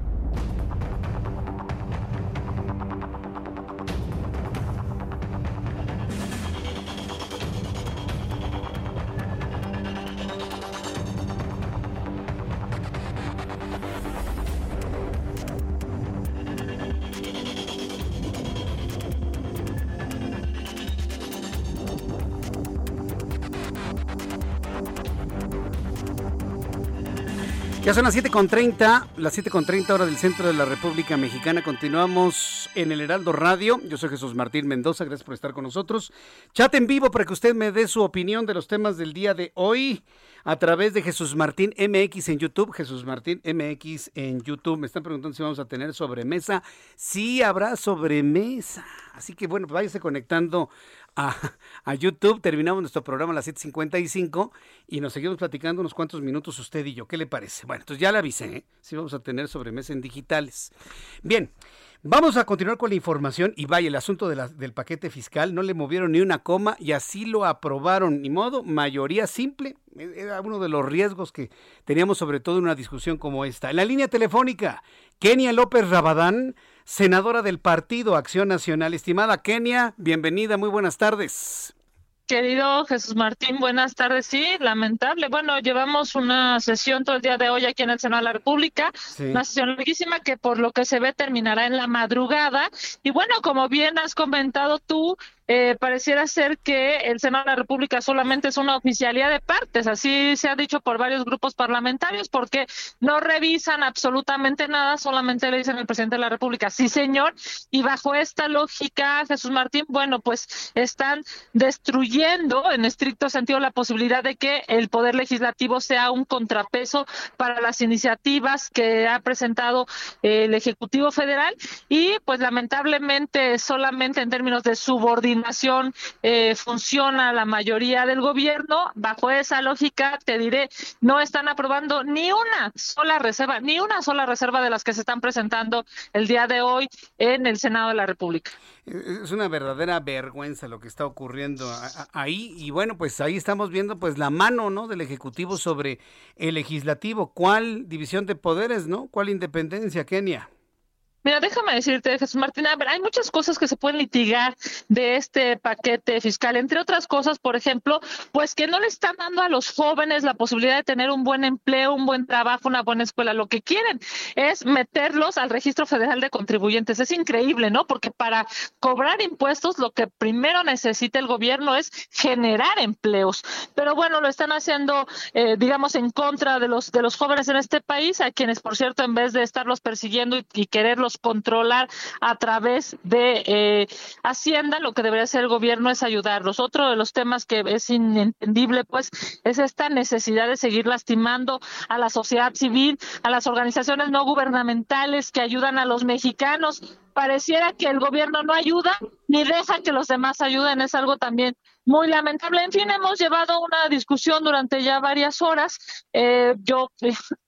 [SPEAKER 1] Ya son las 7.30, las 7.30 hora del centro de la República Mexicana. Continuamos en el Heraldo Radio. Yo soy Jesús Martín Mendoza, gracias por estar con nosotros. Chat en vivo para que usted me dé su opinión de los temas del día de hoy a través de Jesús Martín MX en YouTube. Jesús Martín MX en YouTube. Me están preguntando si vamos a tener sobremesa. Sí, habrá sobremesa. Así que bueno, váyase conectando a, YouTube. Terminamos nuestro programa a las 7.55 y nos seguimos platicando unos cuantos minutos usted y yo. ¿Qué le parece? Bueno, entonces ya le avisé, ¿eh? Sí vamos a tener sobremesa en digitales. Bien, Vamos a continuar con la información y vaya, el asunto del paquete fiscal, no le movieron ni una coma y así lo aprobaron, ni modo, mayoría simple, e, era uno de los riesgos que teníamos sobre todo en una discusión como esta. En la línea telefónica, Kenia López Rabadán, senadora del Partido Acción Nacional. Estimada Kenia, bienvenida, muy buenas tardes.
[SPEAKER 17] Querido Jesús Martín, buenas tardes. Sí, lamentable. Bueno, llevamos una sesión todo el día de hoy aquí en el Senado de la República, una sesión larguísima que por lo que se ve terminará en la madrugada. Y bueno, como bien has comentado tú, eh, pareciera ser que el Senado de la República solamente es una oficialidad de partes, así se ha dicho por varios grupos parlamentarios, porque no revisan absolutamente nada, solamente le dicen al presidente de la República, sí señor, y bajo esta lógica, Jesús Martín, bueno, pues están destruyendo en estricto sentido la posibilidad de que el Poder Legislativo sea un contrapeso para las iniciativas que ha presentado el Ejecutivo Federal y pues lamentablemente solamente en términos de subordinación eh, funciona la mayoría del gobierno, bajo esa lógica te diré, no están aprobando ni una sola reserva, ni una sola reserva de las que se están presentando el día de hoy en el Senado de la República.
[SPEAKER 1] Es una verdadera vergüenza lo que está ocurriendo ahí y bueno, pues ahí estamos viendo pues la mano, ¿no? del ejecutivo sobre el legislativo, ¿cuál división de poderes, ¿no? ¿Cuál independencia, Kenia?
[SPEAKER 17] Mira, déjame decirte, Jesús Martín, a ver, hay muchas cosas que se pueden litigar de este paquete fiscal, entre otras cosas, por ejemplo, pues que no le están dando a los jóvenes la posibilidad de tener un buen empleo, un buen trabajo, una buena escuela. Lo que quieren es meterlos al registro federal de contribuyentes. Es increíble, ¿no? Porque para cobrar impuestos, lo que primero necesita el gobierno es generar empleos. Pero bueno, lo están haciendo, eh, digamos, en contra de los de los jóvenes en este país, a quienes, por cierto, en vez de estarlos persiguiendo y, y quererlos controlar a través de eh, Hacienda, lo que debería hacer el gobierno es ayudarlos. Otro de los temas que es inentendible, pues, es esta necesidad de seguir lastimando a la sociedad civil, a las organizaciones no gubernamentales que ayudan a los mexicanos. Pareciera que el gobierno no ayuda ni deja que los demás ayuden. Es algo también muy lamentable. En fin, hemos llevado una discusión durante ya varias horas. Eh, yo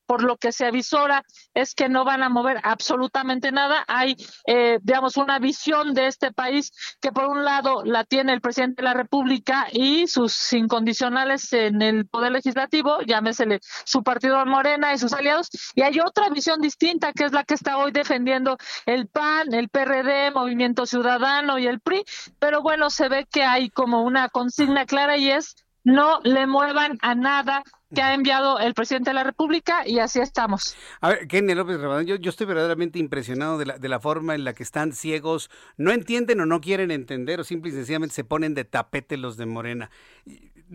[SPEAKER 17] por lo que se avisora es que no van a mover absolutamente nada. Hay, eh, digamos, una visión de este país que por un lado la tiene el presidente de la República y sus incondicionales en el Poder Legislativo, llámesele su partido Morena y sus aliados, y hay otra visión distinta que es la que está hoy defendiendo el PAN, el PRD, Movimiento Ciudadano y el PRI, pero bueno, se ve que hay como una consigna clara y es no le muevan a nada que ha enviado el presidente de la República y así estamos.
[SPEAKER 1] A ver, Kenny López Rabadán, yo, yo, estoy verdaderamente impresionado de la, de la forma en la que están ciegos, no entienden o no quieren entender o simple y sencillamente se ponen de tapete los de Morena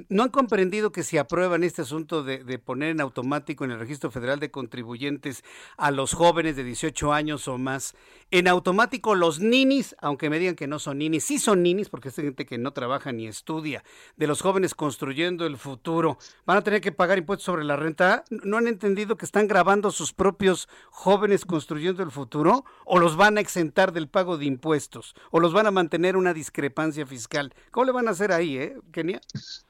[SPEAKER 1] no han comprendido que si aprueban este asunto de, poner en automático en el registro federal de contribuyentes a los jóvenes de 18 años o más, en automático los ninis, aunque me digan que no son ninis, sí son ninis porque es gente que no trabaja ni estudia, de los jóvenes construyendo el futuro, van a tener que pagar impuestos sobre la renta. ¿No han entendido que están grabando sus propios jóvenes construyendo el futuro? ¿O los van a exentar del pago de impuestos? ¿O los van a mantener una discrepancia fiscal? ¿Cómo le van a hacer ahí, eh, Kenia?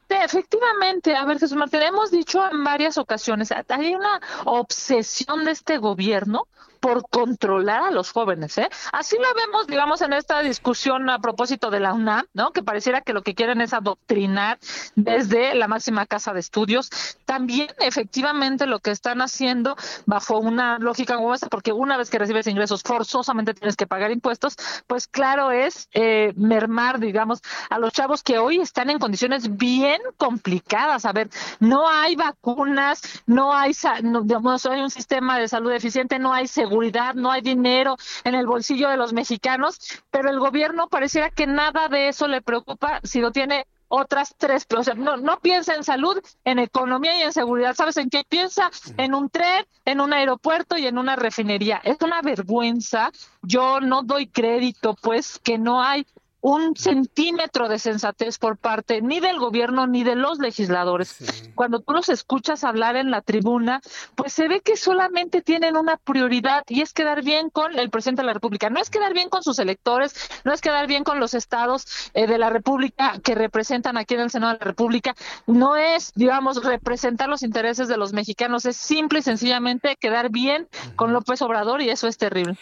[SPEAKER 17] Efectivamente, a ver, Jesús Martín, hemos dicho en varias ocasiones, hay una obsesión de este gobierno por controlar a los jóvenes, ¿eh? Así lo vemos, digamos, en esta discusión a propósito de la UNAM, ¿no? Que pareciera que lo que quieren es adoctrinar desde la máxima casa de estudios. También, efectivamente, lo que están haciendo bajo una lógica como esta, porque una vez que recibes ingresos forzosamente tienes que pagar impuestos, pues claro es eh, mermar, digamos, a los chavos que hoy están en condiciones bien complicadas. A ver, no hay vacunas, no hay, no, digamos, hay un sistema de salud eficiente, no hay seguridad seguridad, no hay dinero en el bolsillo de los mexicanos, pero el gobierno pareciera que nada de eso le preocupa si lo tiene otras tres, o sea, no, no piensa en salud, en economía y en seguridad. ¿Sabes en qué piensa? En un tren, en un aeropuerto y en una refinería. Es una vergüenza. Yo no doy crédito, pues, que no hay un centímetro de sensatez por parte ni del gobierno ni de los legisladores. Cuando tú los escuchas hablar en la tribuna, pues se ve que solamente tienen una prioridad y es quedar bien con el presidente de la República. No es quedar bien con sus electores, no es quedar bien con los estados eh, de la República que representan aquí en el Senado de la República, no es, digamos, representar los intereses de los mexicanos, es simple y sencillamente quedar bien con López Obrador y eso es terrible.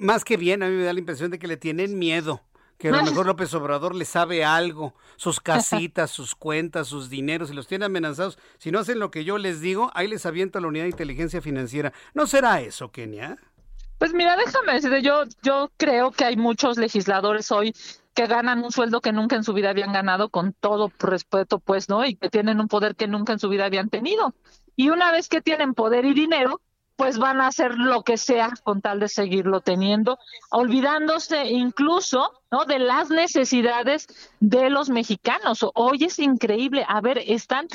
[SPEAKER 1] más que bien, a mí me da la impresión de que le tienen miedo que a lo mejor López Obrador le sabe algo, sus casitas, sus cuentas, sus dineros, y los tiene amenazados. Si no hacen lo que yo les digo, ahí les avienta la unidad de inteligencia financiera. ¿No será eso, Kenia?
[SPEAKER 17] Pues mira, déjame decirte, yo, yo creo que hay muchos legisladores hoy que ganan un sueldo que nunca en su vida habían ganado, con todo respeto, pues, ¿no? Y que tienen un poder que nunca en su vida habían tenido. Y una vez que tienen poder y dinero, pues van a hacer lo que sea con tal de seguirlo teniendo, olvidándose incluso ¿no? de las necesidades de los mexicanos. Hoy es increíble, a ver, están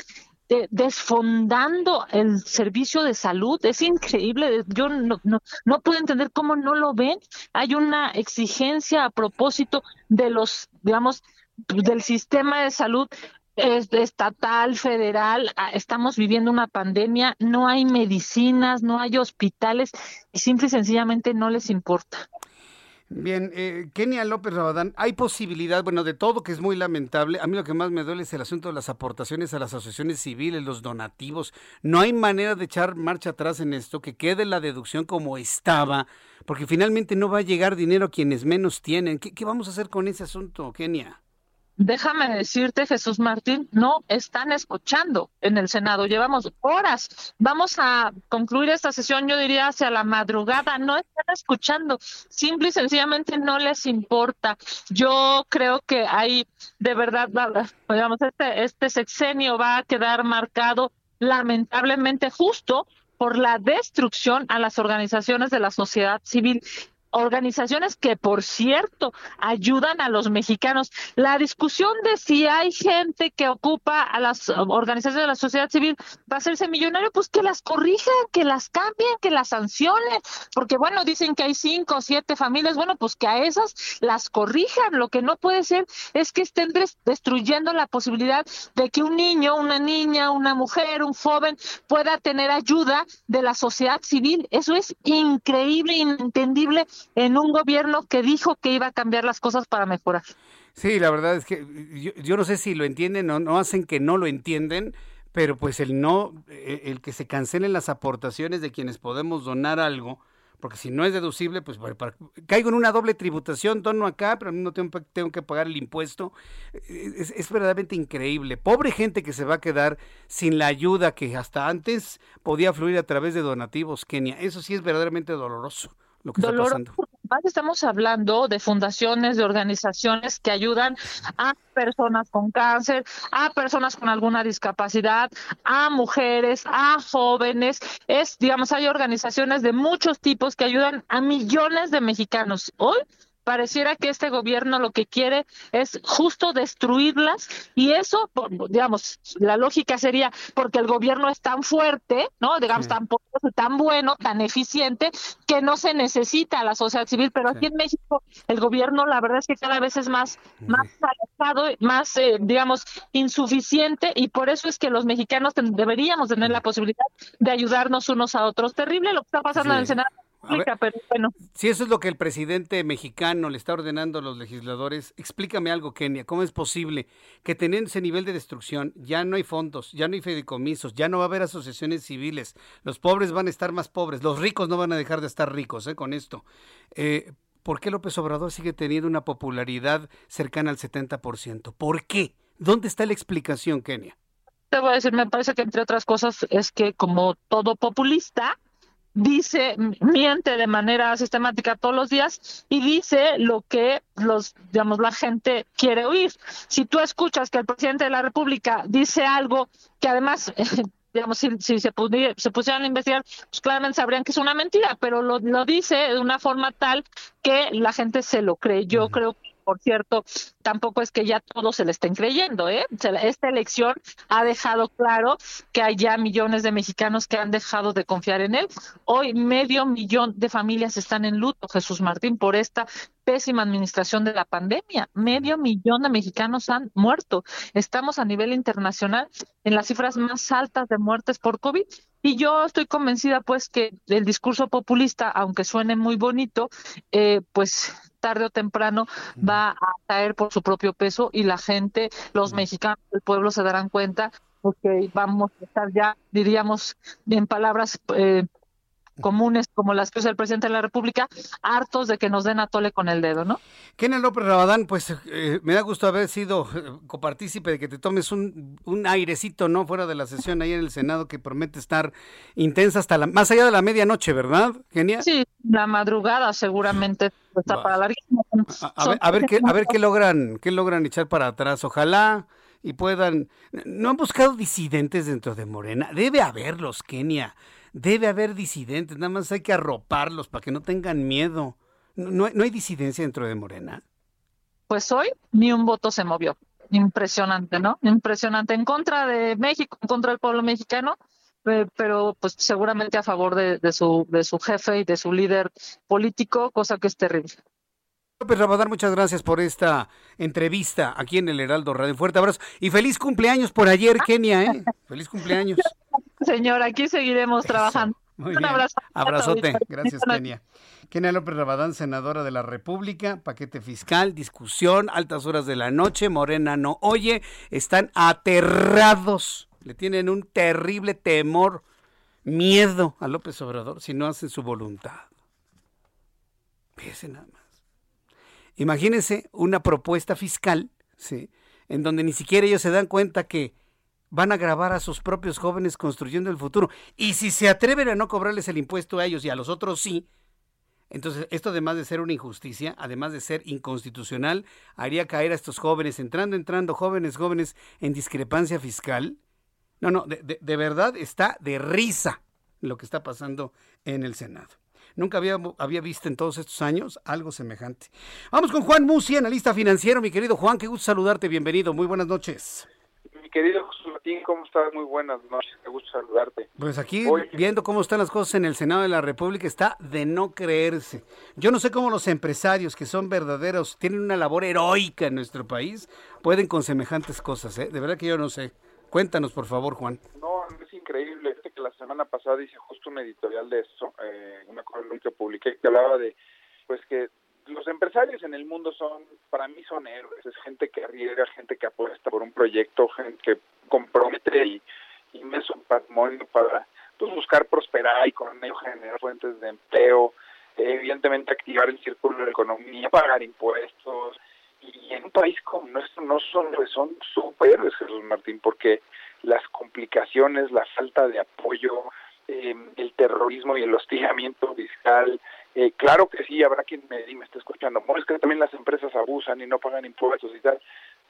[SPEAKER 17] desfondando el servicio de salud, es increíble, yo no, no, no puedo entender cómo no lo ven. Hay una exigencia a propósito de los, digamos, del sistema de salud estatal, federal, ah, estamos viviendo una pandemia, no hay medicinas, no hay hospitales y simple y sencillamente no les importa.
[SPEAKER 1] Bien, eh, Kenia López Rabadán, hay posibilidad, bueno, de todo que es muy lamentable. A mí lo que más me duele es el asunto de las aportaciones a las asociaciones civiles, los donativos. No hay manera de echar marcha atrás en esto, que quede la deducción como estaba, porque finalmente no va a llegar dinero a quienes menos tienen. ¿Qué, qué vamos a hacer con ese asunto, Kenia?
[SPEAKER 17] Déjame decirte, Jesús Martín, no están escuchando en el Senado. Llevamos horas. Vamos a concluir esta sesión, yo diría, hacia la madrugada. No están escuchando. Simple y sencillamente no les importa. Yo creo que hay, de verdad, digamos, este, este sexenio va a quedar marcado lamentablemente justo por la destrucción a las organizaciones de la sociedad civil organizaciones que, por cierto, ayudan a los mexicanos. La discusión de si hay gente que ocupa a las organizaciones de la sociedad civil va a hacerse millonario, pues que las corrijan, que las cambien, que las sancionen, porque bueno, dicen que hay cinco o siete familias, bueno, pues que a esas las corrijan. Lo que no puede ser es que estén destruyendo la posibilidad de que un niño, una niña, una mujer, un joven pueda tener ayuda de la sociedad civil. Eso es increíble, inentendible en un gobierno que dijo que iba a cambiar las cosas para mejorar.
[SPEAKER 1] Sí, la verdad es que yo, no sé si lo entienden o no hacen que no lo entienden, pero pues el no, eh, el que se cancelen las aportaciones de quienes podemos donar algo, porque si no es deducible, pues caigo en una doble tributación, dono acá, pero no tengo, tengo que pagar el impuesto. Es, es, verdaderamente increíble. Pobre gente que se va a quedar sin la ayuda que hasta antes podía fluir a través de donativos, Kenia. Eso sí es verdaderamente doloroso lo que está pasando.
[SPEAKER 17] Estamos hablando de fundaciones, de organizaciones que ayudan a personas con cáncer, a personas con alguna discapacidad, a mujeres, a jóvenes. Es, digamos, hay organizaciones de muchos tipos que ayudan a millones de mexicanos. Hoy pareciera que este gobierno lo que quiere es justo destruirlas y eso, digamos, la lógica sería porque el gobierno es tan fuerte, ¿no? Digamos, tan poderoso, tan bueno, tan eficiente, que no se necesita a la sociedad civil, pero aquí en México el gobierno la verdad es que cada vez es más, más alejado, más, eh, digamos, insuficiente y por eso es que los mexicanos deberíamos tener la posibilidad de ayudarnos unos a otros. Terrible lo que está pasando en el Senado
[SPEAKER 1] si eso es lo que el presidente mexicano le está ordenando a los legisladores, explícame algo, Kenia. ¿Cómo es posible que teniendo ese nivel de destrucción ya no hay fondos, ya no hay fideicomisos, ya no va a haber asociaciones civiles, los pobres van a estar más pobres, los ricos no van a dejar de estar ricos eh, con esto? Eh, ¿Por qué López Obrador sigue teniendo una popularidad cercana al 70%? ¿Por qué? ¿Dónde está la explicación, Kenia?
[SPEAKER 17] Te voy a decir, me parece que entre otras cosas es que como todo populista, dice, miente de manera sistemática todos los días y dice lo que los, digamos, la gente quiere oír. Si tú escuchas que el presidente de la República dice algo que además digamos, si, si se, se pusieran a investigar, pues claramente sabrían que es una mentira, pero lo, lo dice de una forma tal que la gente se lo cree. Yo creo que por cierto, tampoco es que ya todos se le estén creyendo, ¿eh? Esta elección ha dejado claro que hay ya millones de mexicanos que han dejado de confiar en él. Hoy medio millón de familias están en luto, Jesús Martín, por esta pésima administración de la pandemia. Medio millón de mexicanos han muerto. Estamos a nivel internacional en las cifras más altas de muertes por COVID. Y yo estoy convencida, pues, que el discurso populista, aunque suene muy bonito, eh, pues tarde o temprano va a caer por su propio peso y la gente, los mexicanos, el pueblo se darán cuenta porque vamos a estar ya, diríamos, en palabras eh, comunes como las que usa el presidente de la República, hartos de que nos den a tole con el dedo, ¿no?
[SPEAKER 1] Kenia López Rabadán, pues eh, me da gusto haber sido eh, copartícipe de que te tomes un, un, airecito, ¿no? Fuera de la sesión ahí en el Senado que promete estar intensa hasta la, más allá de la medianoche, ¿verdad, Kenia?
[SPEAKER 17] Sí, la madrugada seguramente está para larguísimo.
[SPEAKER 1] A, ver, qué, a ver qué logran, qué logran echar para atrás. Ojalá y puedan. ¿No han buscado disidentes dentro de Morena? Debe haberlos, Kenia. Debe haber disidentes, nada más hay que arroparlos para que no tengan miedo. ¿No, no hay disidencia dentro de Morena?
[SPEAKER 17] Pues hoy ni un voto se movió. Impresionante, ¿no? Impresionante. En contra de México, en contra del pueblo mexicano, pero pues seguramente a favor de, de, su, de su jefe y de su líder político, cosa que es terrible.
[SPEAKER 1] López Rabadán, muchas gracias por esta entrevista aquí en el Heraldo Radio. Fuerte abrazo y feliz cumpleaños por ayer, Kenia, ¿eh? Feliz cumpleaños.
[SPEAKER 17] Señor, aquí seguiremos trabajando. Un abrazo.
[SPEAKER 1] Abrazote. Gracias, Kenia. Kenia López Rabadán, senadora de la República, paquete fiscal, discusión, altas horas de la noche, Morena no oye, están aterrados, le tienen un terrible temor, miedo a López Obrador si no hacen su voluntad. Nada más. Imagínense una propuesta fiscal, ¿sí? en donde ni siquiera ellos se dan cuenta que van a grabar a sus propios jóvenes construyendo el futuro. Y si se atreven a no cobrarles el impuesto a ellos y a los otros sí, entonces esto además de ser una injusticia, además de ser inconstitucional, haría caer a estos jóvenes, entrando, entrando, jóvenes, jóvenes, en discrepancia fiscal. No, no, de, de verdad está de risa lo que está pasando en el Senado. Nunca había, había visto en todos estos años algo semejante. Vamos con Juan Musi, analista financiero. Mi querido Juan, qué gusto saludarte. Bienvenido. Muy buenas noches.
[SPEAKER 18] Mi querido José Martín, ¿cómo estás? Muy buenas noches. Qué gusto saludarte.
[SPEAKER 1] Pues aquí, viendo cómo están las cosas en el Senado de la República, está de no creerse. Yo no sé cómo los empresarios, que son verdaderos, tienen una labor heroica en nuestro país, pueden con semejantes cosas. ¿eh? De verdad que yo no sé. Cuéntanos, por favor, Juan.
[SPEAKER 18] No, es increíble. La semana pasada hice justo un editorial de eso, eh, una columna que publiqué que hablaba de, pues que los empresarios en el mundo son, para mí son héroes, es gente que arriesga, gente que apuesta por un proyecto, gente que compromete y inmenso patrimonio para pues, buscar prosperar y con ello generar fuentes de empleo, evidentemente activar el círculo de la economía, pagar impuestos, y en un país como nuestro no son son superhéroes Jesús Martín porque las complicaciones la falta de apoyo eh, el terrorismo y el hostigamiento fiscal. Eh, claro que sí habrá quien me, me esté escuchando. Bueno, es que también las empresas abusan y no pagan impuestos y tal.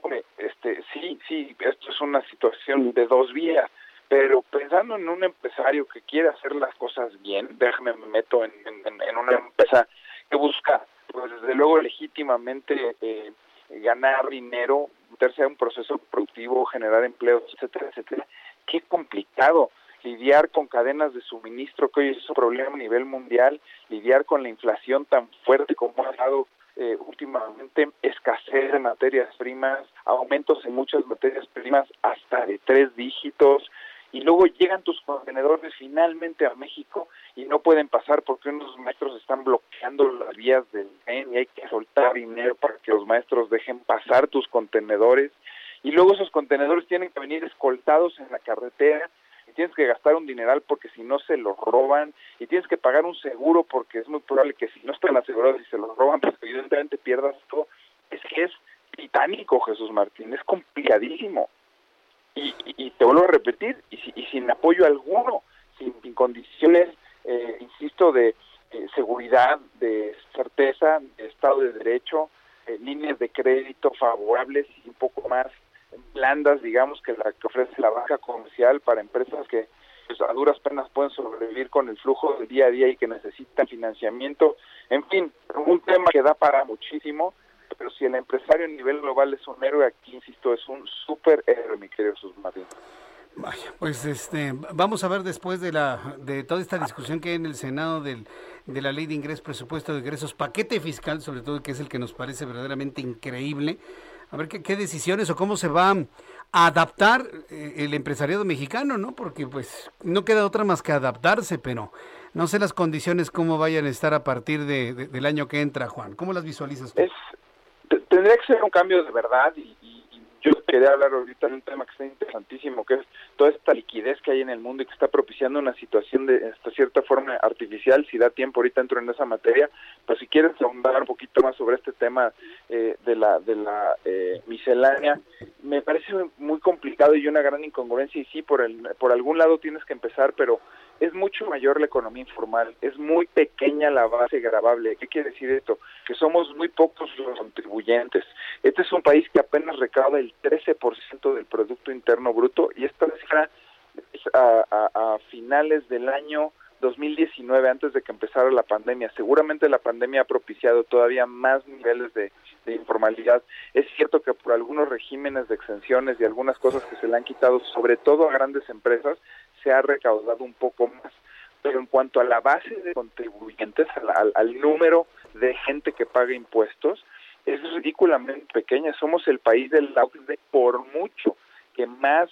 [SPEAKER 18] Hombre este sí sí esto es una situación de dos vías pero pensando en un empresario que quiere hacer las cosas bien déjame me meto en, en, en una empresa que busca pues desde luego legítimamente eh, ganar dinero, meterse a un proceso productivo, generar empleos, etcétera, etcétera. Qué complicado lidiar con cadenas de suministro, que hoy es un problema a nivel mundial, lidiar con la inflación tan fuerte como ha dado eh, últimamente, escasez de materias primas, aumentos en muchas materias primas hasta de tres dígitos, y luego llegan tus contenedores finalmente a México y no pueden pasar porque unos maestros están bloqueando las vías del tren y hay que soltar dinero para que los maestros dejen pasar tus contenedores. Y luego esos contenedores tienen que venir escoltados en la carretera y tienes que gastar un dineral porque si no se los roban y tienes que pagar un seguro porque es muy probable que si no están asegurados y se los roban pues evidentemente pierdas todo. Es que es titánico Jesús Martín es complicadísimo y, y, te vuelvo a repetir, y, y sin apoyo alguno, sin, condiciones, eh, insisto, de seguridad, de certeza, Estado de Derecho, eh, líneas de crédito favorables y un poco más blandas, digamos, que la que ofrece la banca comercial para empresas que pues, a duras penas pueden sobrevivir con el flujo del día a día y que necesitan financiamiento. En fin, un tema que da para muchísimo, pero si el empresario a nivel global es un héroe, aquí insisto, es un súper héroe, mi querido Jesús Martín.
[SPEAKER 1] Vaya, pues este, vamos a ver después de la de toda esta discusión que hay en el Senado del, de la ley de ingresos, presupuesto de ingresos, paquete fiscal, sobre todo, que es el que nos parece verdaderamente increíble. A ver qué, qué decisiones o cómo se va a adaptar eh, el empresariado mexicano, ¿no? Porque pues no queda otra más que adaptarse, pero no sé las condiciones cómo vayan a estar a partir de, del año que entra, Juan. ¿Cómo las visualizas tú?
[SPEAKER 18] Tendría que ser un cambio de verdad y, yo quería hablar ahorita de un tema que está interesantísimo, que es toda esta liquidez que hay en el mundo y que está propiciando una situación de cierta forma artificial. Si da tiempo, ahorita entro en esa materia, pero si quieres ahondar un poquito más sobre este tema eh, de la, de la eh, miscelánea, me parece muy complicado y una gran incongruencia. Y sí, por, el, por algún lado tienes que empezar, pero es mucho mayor la economía informal, es muy pequeña la base grabable. ¿Qué quiere decir esto? Que somos muy pocos los contribuyentes. Este es un país que apenas recauda el 13% del Producto Interno Bruto y esta cifra es a, a, a finales del año 2019, antes de que empezara la pandemia. Seguramente la pandemia ha propiciado todavía más niveles de, de, informalidad. Es cierto que por algunos regímenes de exenciones y algunas cosas que se le han quitado, sobre todo a grandes empresas, se ha recaudado un poco más. Pero en cuanto a la base de contribuyentes, al, número de gente que paga impuestos, es ridículamente pequeña. Somos el país del OCDE por mucho que más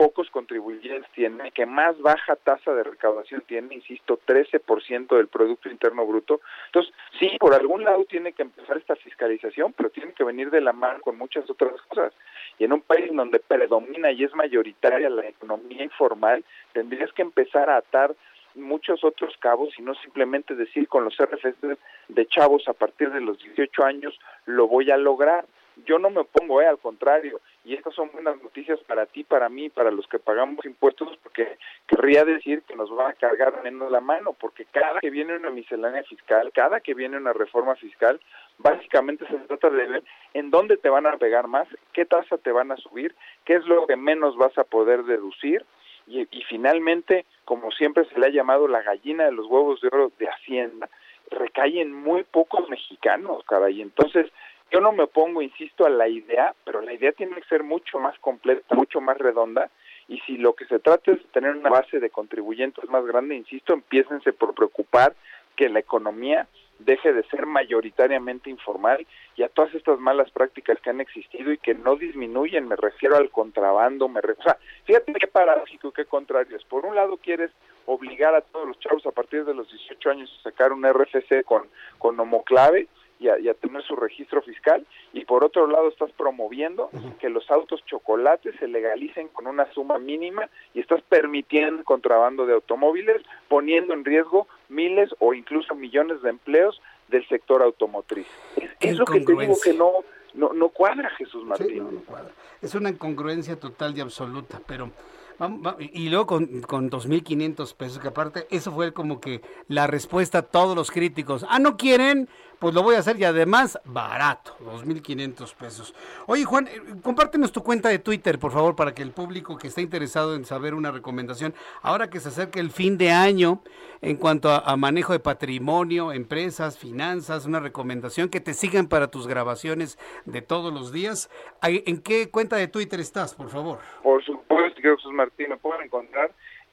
[SPEAKER 18] pocos contribuyentes tiene, que más baja tasa de recaudación tiene, insisto, 13% del Producto Interno Bruto. Entonces, sí, por algún lado tiene que empezar esta fiscalización, pero tiene que venir de la mano con muchas otras cosas. Y en un país donde predomina y es mayoritaria la economía informal, tendrías que empezar a atar muchos otros cabos y no simplemente decir con los RFC de chavos a partir de los 18 años lo voy a lograr yo no me opongo, eh, al contrario, y estas son buenas noticias para ti, para mí, para los que pagamos impuestos, porque querría decir que nos va a cargar menos la mano, porque cada que viene una miscelánea fiscal, cada que viene una reforma fiscal, básicamente se trata de ver en dónde te van a pegar más, qué tasa te van a subir, qué es lo que menos vas a poder deducir, y, finalmente, como siempre se le ha llamado la gallina de los huevos de oro de Hacienda, recae en muy pocos mexicanos, caray. Entonces, yo no me opongo, insisto, a la idea, pero la idea tiene que ser mucho más completa, mucho más redonda, y si lo que se trata es de tener una base de contribuyentes más grande, insisto, empiécense por preocupar que la economía deje de ser mayoritariamente informal y a todas estas malas prácticas que han existido y que no disminuyen, me refiero al contrabando, me refiero, o sea, fíjate qué paradójico y qué contrario es. Por un lado quieres obligar a todos los chavos a partir de los 18 años a sacar un RFC con, con homoclave, y a, tener su registro fiscal y por otro lado estás promoviendo que los autos chocolates se legalicen con una suma mínima y estás permitiendo contrabando de automóviles poniendo en riesgo miles o incluso millones de empleos del sector automotriz. Es, lo que te digo que no no, no cuadra Jesús Martín.
[SPEAKER 1] Es una incongruencia total y absoluta, pero y luego con, con 2.500 pesos, que aparte eso fue como que la respuesta a todos los críticos. Ah, no quieren, pues lo voy a hacer y además barato, 2.500 pesos. Oye Juan, eh, compártenos tu cuenta de Twitter, por favor, para que el público que está interesado en saber una recomendación, ahora que se acerca el fin de año, en cuanto a, manejo de patrimonio, empresas, finanzas, una recomendación que te sigan para tus grabaciones de todos los días. ¿En qué cuenta de Twitter estás, por favor?
[SPEAKER 18] Por supuesto, Jesús Martín, me pueden encontrar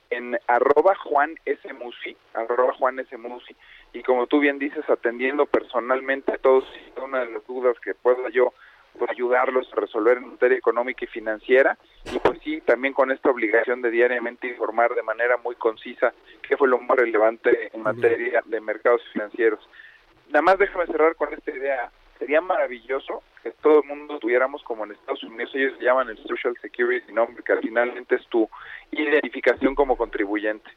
[SPEAKER 18] en arroba Juan S. Musi, arroba Juan S. Musi, y como tú bien dices, atendiendo personalmente a todos y una de las dudas que pueda yo pues, ayudarlos a resolver en materia económica y financiera, y pues sí, también con esta obligación de diariamente informar de manera muy concisa qué fue lo más relevante en materia de mercados financieros. Nada más déjame cerrar con esta idea. Sería maravilloso que todo el mundo tuviéramos como en Estados Unidos, ellos llaman el Social Security Number, que finalmente es tu identificación como contribuyente.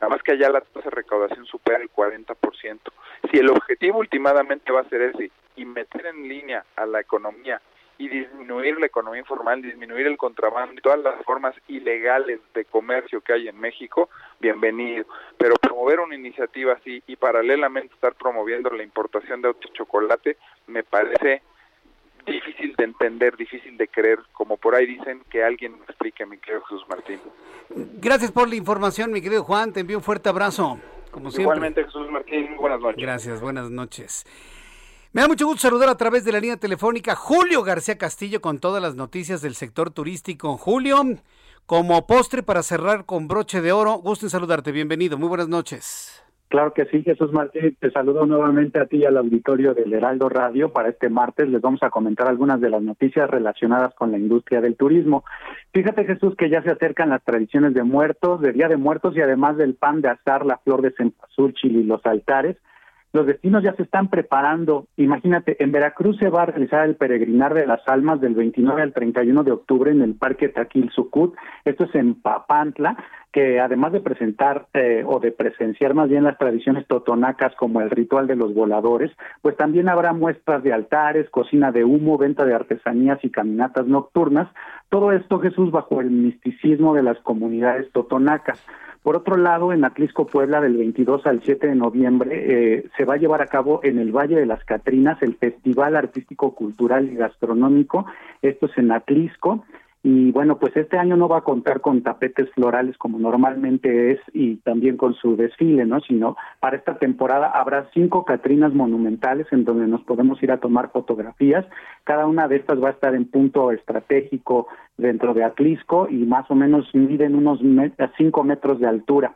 [SPEAKER 18] Nada más que allá la tasa de recaudación supera el 40%. Si el objetivo últimamente va a ser ese y meter en línea a la economía y disminuir la economía informal, disminuir el contrabando y todas las formas ilegales de comercio que hay en México, bienvenido. Pero promover una iniciativa así y paralelamente estar promoviendo la importación de autos chocolate me parece difícil de entender, difícil de creer, como por ahí dicen que alguien me explique, mi querido Jesús Martín.
[SPEAKER 1] Gracias por la información, mi querido Juan, te envío un fuerte abrazo, como siempre.
[SPEAKER 18] Igualmente, Jesús Martín, buenas noches.
[SPEAKER 1] Gracias, buenas noches. Me da mucho gusto saludar a través de la línea telefónica Julio García Castillo con todas las noticias del sector turístico. Julio, como postre para cerrar con broche de oro, gusto en saludarte. Bienvenido. Muy buenas noches.
[SPEAKER 19] Claro que sí, Jesús Martín. Te saludo nuevamente a ti y al auditorio del Heraldo Radio. Para este martes les vamos a comentar algunas de las noticias relacionadas con la industria del turismo. Fíjate, Jesús, que ya se acercan las tradiciones de muertos, de Día de Muertos y además del pan de azar, la flor de cempasúchil y los altares. Los destinos ya se están preparando. Imagínate, en Veracruz se va a realizar el peregrinar de las almas del 29 al 31 de octubre en el Parque Taquil Sucut. Esto es en Papantla que además de presentar eh, o de presenciar más bien las tradiciones totonacas como el ritual de los voladores, pues también habrá muestras de altares, cocina de humo, venta de artesanías y caminatas nocturnas. Todo esto, Jesús, bajo el misticismo de las comunidades totonacas. Por otro lado, en Atlisco, Puebla, del 22 al 7 de noviembre, eh, se va a llevar a cabo en el Valle de las Catrinas el Festival Artístico, Cultural y Gastronómico. Esto es en Atlisco. Y bueno, pues este año no va a contar con tapetes florales como normalmente es y también con su desfile, ¿no? Sino para esta temporada habrá cinco Catrinas monumentales en donde nos podemos ir a tomar fotografías. Cada una de estas va a estar en punto estratégico dentro de Atlisco y más o menos miden unos cinco metros de altura.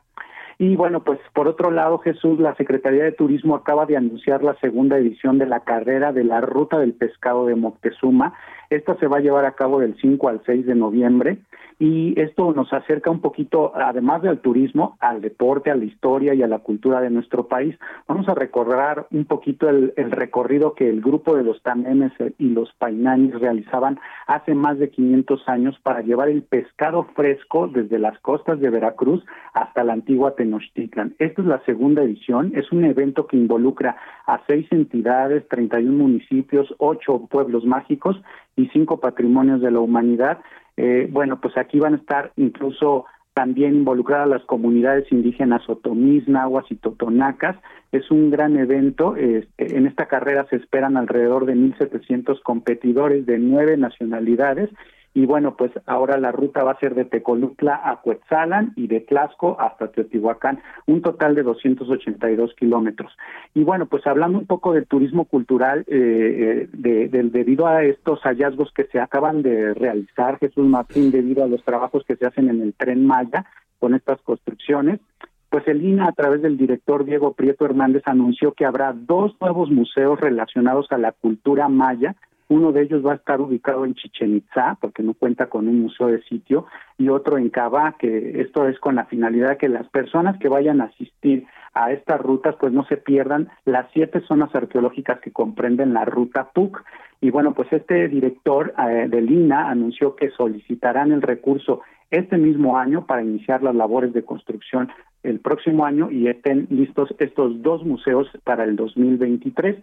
[SPEAKER 19] Y bueno, pues por otro lado, Jesús, la Secretaría de Turismo acaba de anunciar la segunda edición de la carrera de la Ruta del Pescado de Moctezuma. Esta se va a llevar a cabo del 5 al 6 de noviembre y esto nos acerca un poquito, además del turismo, al deporte, a la historia y a la cultura de nuestro país. Vamos a recorrer un poquito el, recorrido que el grupo de los tamemes y los painanis realizaban hace más de 500 años para llevar el pescado fresco desde las costas de Veracruz hasta la antigua Tenochtitlan. Esta es la segunda edición, es un evento que involucra a seis entidades, 31 municipios, ocho pueblos mágicos y cinco patrimonios de la humanidad eh, bueno, pues aquí van a estar incluso también involucradas las comunidades indígenas otomís, nahuas y totonacas. Es un gran evento. Este, en esta carrera se esperan alrededor de 1.700 competidores de nueve nacionalidades y bueno, pues ahora la ruta va a ser de Tecolutla a Cuetzalan y de Tlaxco hasta Teotihuacán, un total de 282 kilómetros. Y bueno, pues hablando un poco del turismo cultural, eh, eh de, debido a estos hallazgos que se acaban de realizar, Jesús Martín, debido a los trabajos que se hacen en el tren Maya con estas construcciones, pues el INA, a través del director Diego Prieto Hernández, anunció que habrá dos nuevos museos relacionados a la cultura maya uno de ellos va a estar ubicado en Chichen Itza, porque no cuenta con un museo de sitio, y otro en Cava, que esto es con la finalidad que las personas que vayan a asistir a estas rutas, pues no se pierdan las siete zonas arqueológicas que comprenden la ruta PUC. Y bueno, pues este director eh, del INA anunció que solicitarán el recurso este mismo año para iniciar las labores de construcción el próximo año y estén listos estos dos museos para el 2023.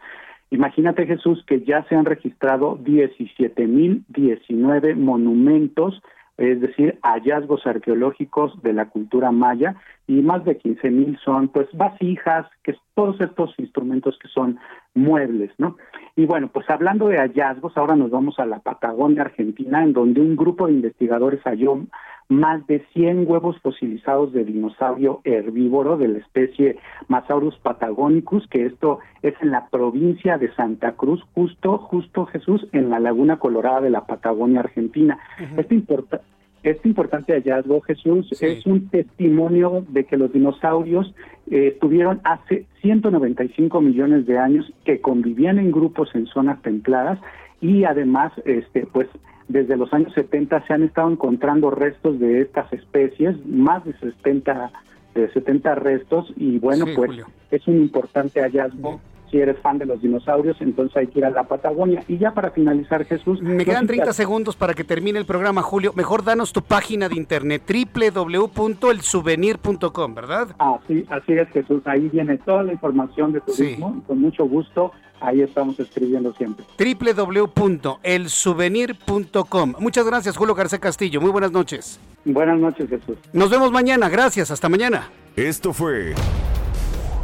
[SPEAKER 19] Imagínate, Jesús, que ya se han registrado 17.019 monumentos, es decir, hallazgos arqueológicos de la cultura maya, y más de 15.000 son, pues, vasijas, que todos estos instrumentos que son muebles, ¿no? Y bueno, pues hablando de hallazgos, ahora nos vamos a la Patagonia Argentina, en donde un grupo de investigadores halló más de 100 huevos fosilizados de dinosaurio herbívoro de la especie Masaurus patagonicus, que esto es en la provincia de Santa Cruz, justo, justo Jesús, en la Laguna Colorada de la Patagonia Argentina. este, este importante hallazgo, Jesús, es un testimonio de que los dinosaurios eh, estuvieron hace 195 millones de años, que convivían en grupos en zonas templadas y además, este, pues, desde los años 70 se han estado encontrando restos de estas especies, más de 70, de 70 restos, y bueno, pues es un importante hallazgo. Si eres fan de los dinosaurios, entonces hay que ir a la Patagonia. Y ya para finalizar, Jesús.
[SPEAKER 1] Me quedan 30 segundos para que termine el programa, Julio. Mejor danos tu página de internet, www.elsouvenir.com, ¿verdad?
[SPEAKER 19] Ah, sí, así es, Jesús. Ahí viene toda la información de turismo. Con mucho gusto Ahí estamos escribiendo siempre.
[SPEAKER 1] www.elsouvenir.com. Muchas gracias, Julio García Castillo. Muy buenas noches.
[SPEAKER 19] Buenas noches, Jesús.
[SPEAKER 1] Nos vemos mañana. Gracias. Hasta mañana.
[SPEAKER 11] Esto fue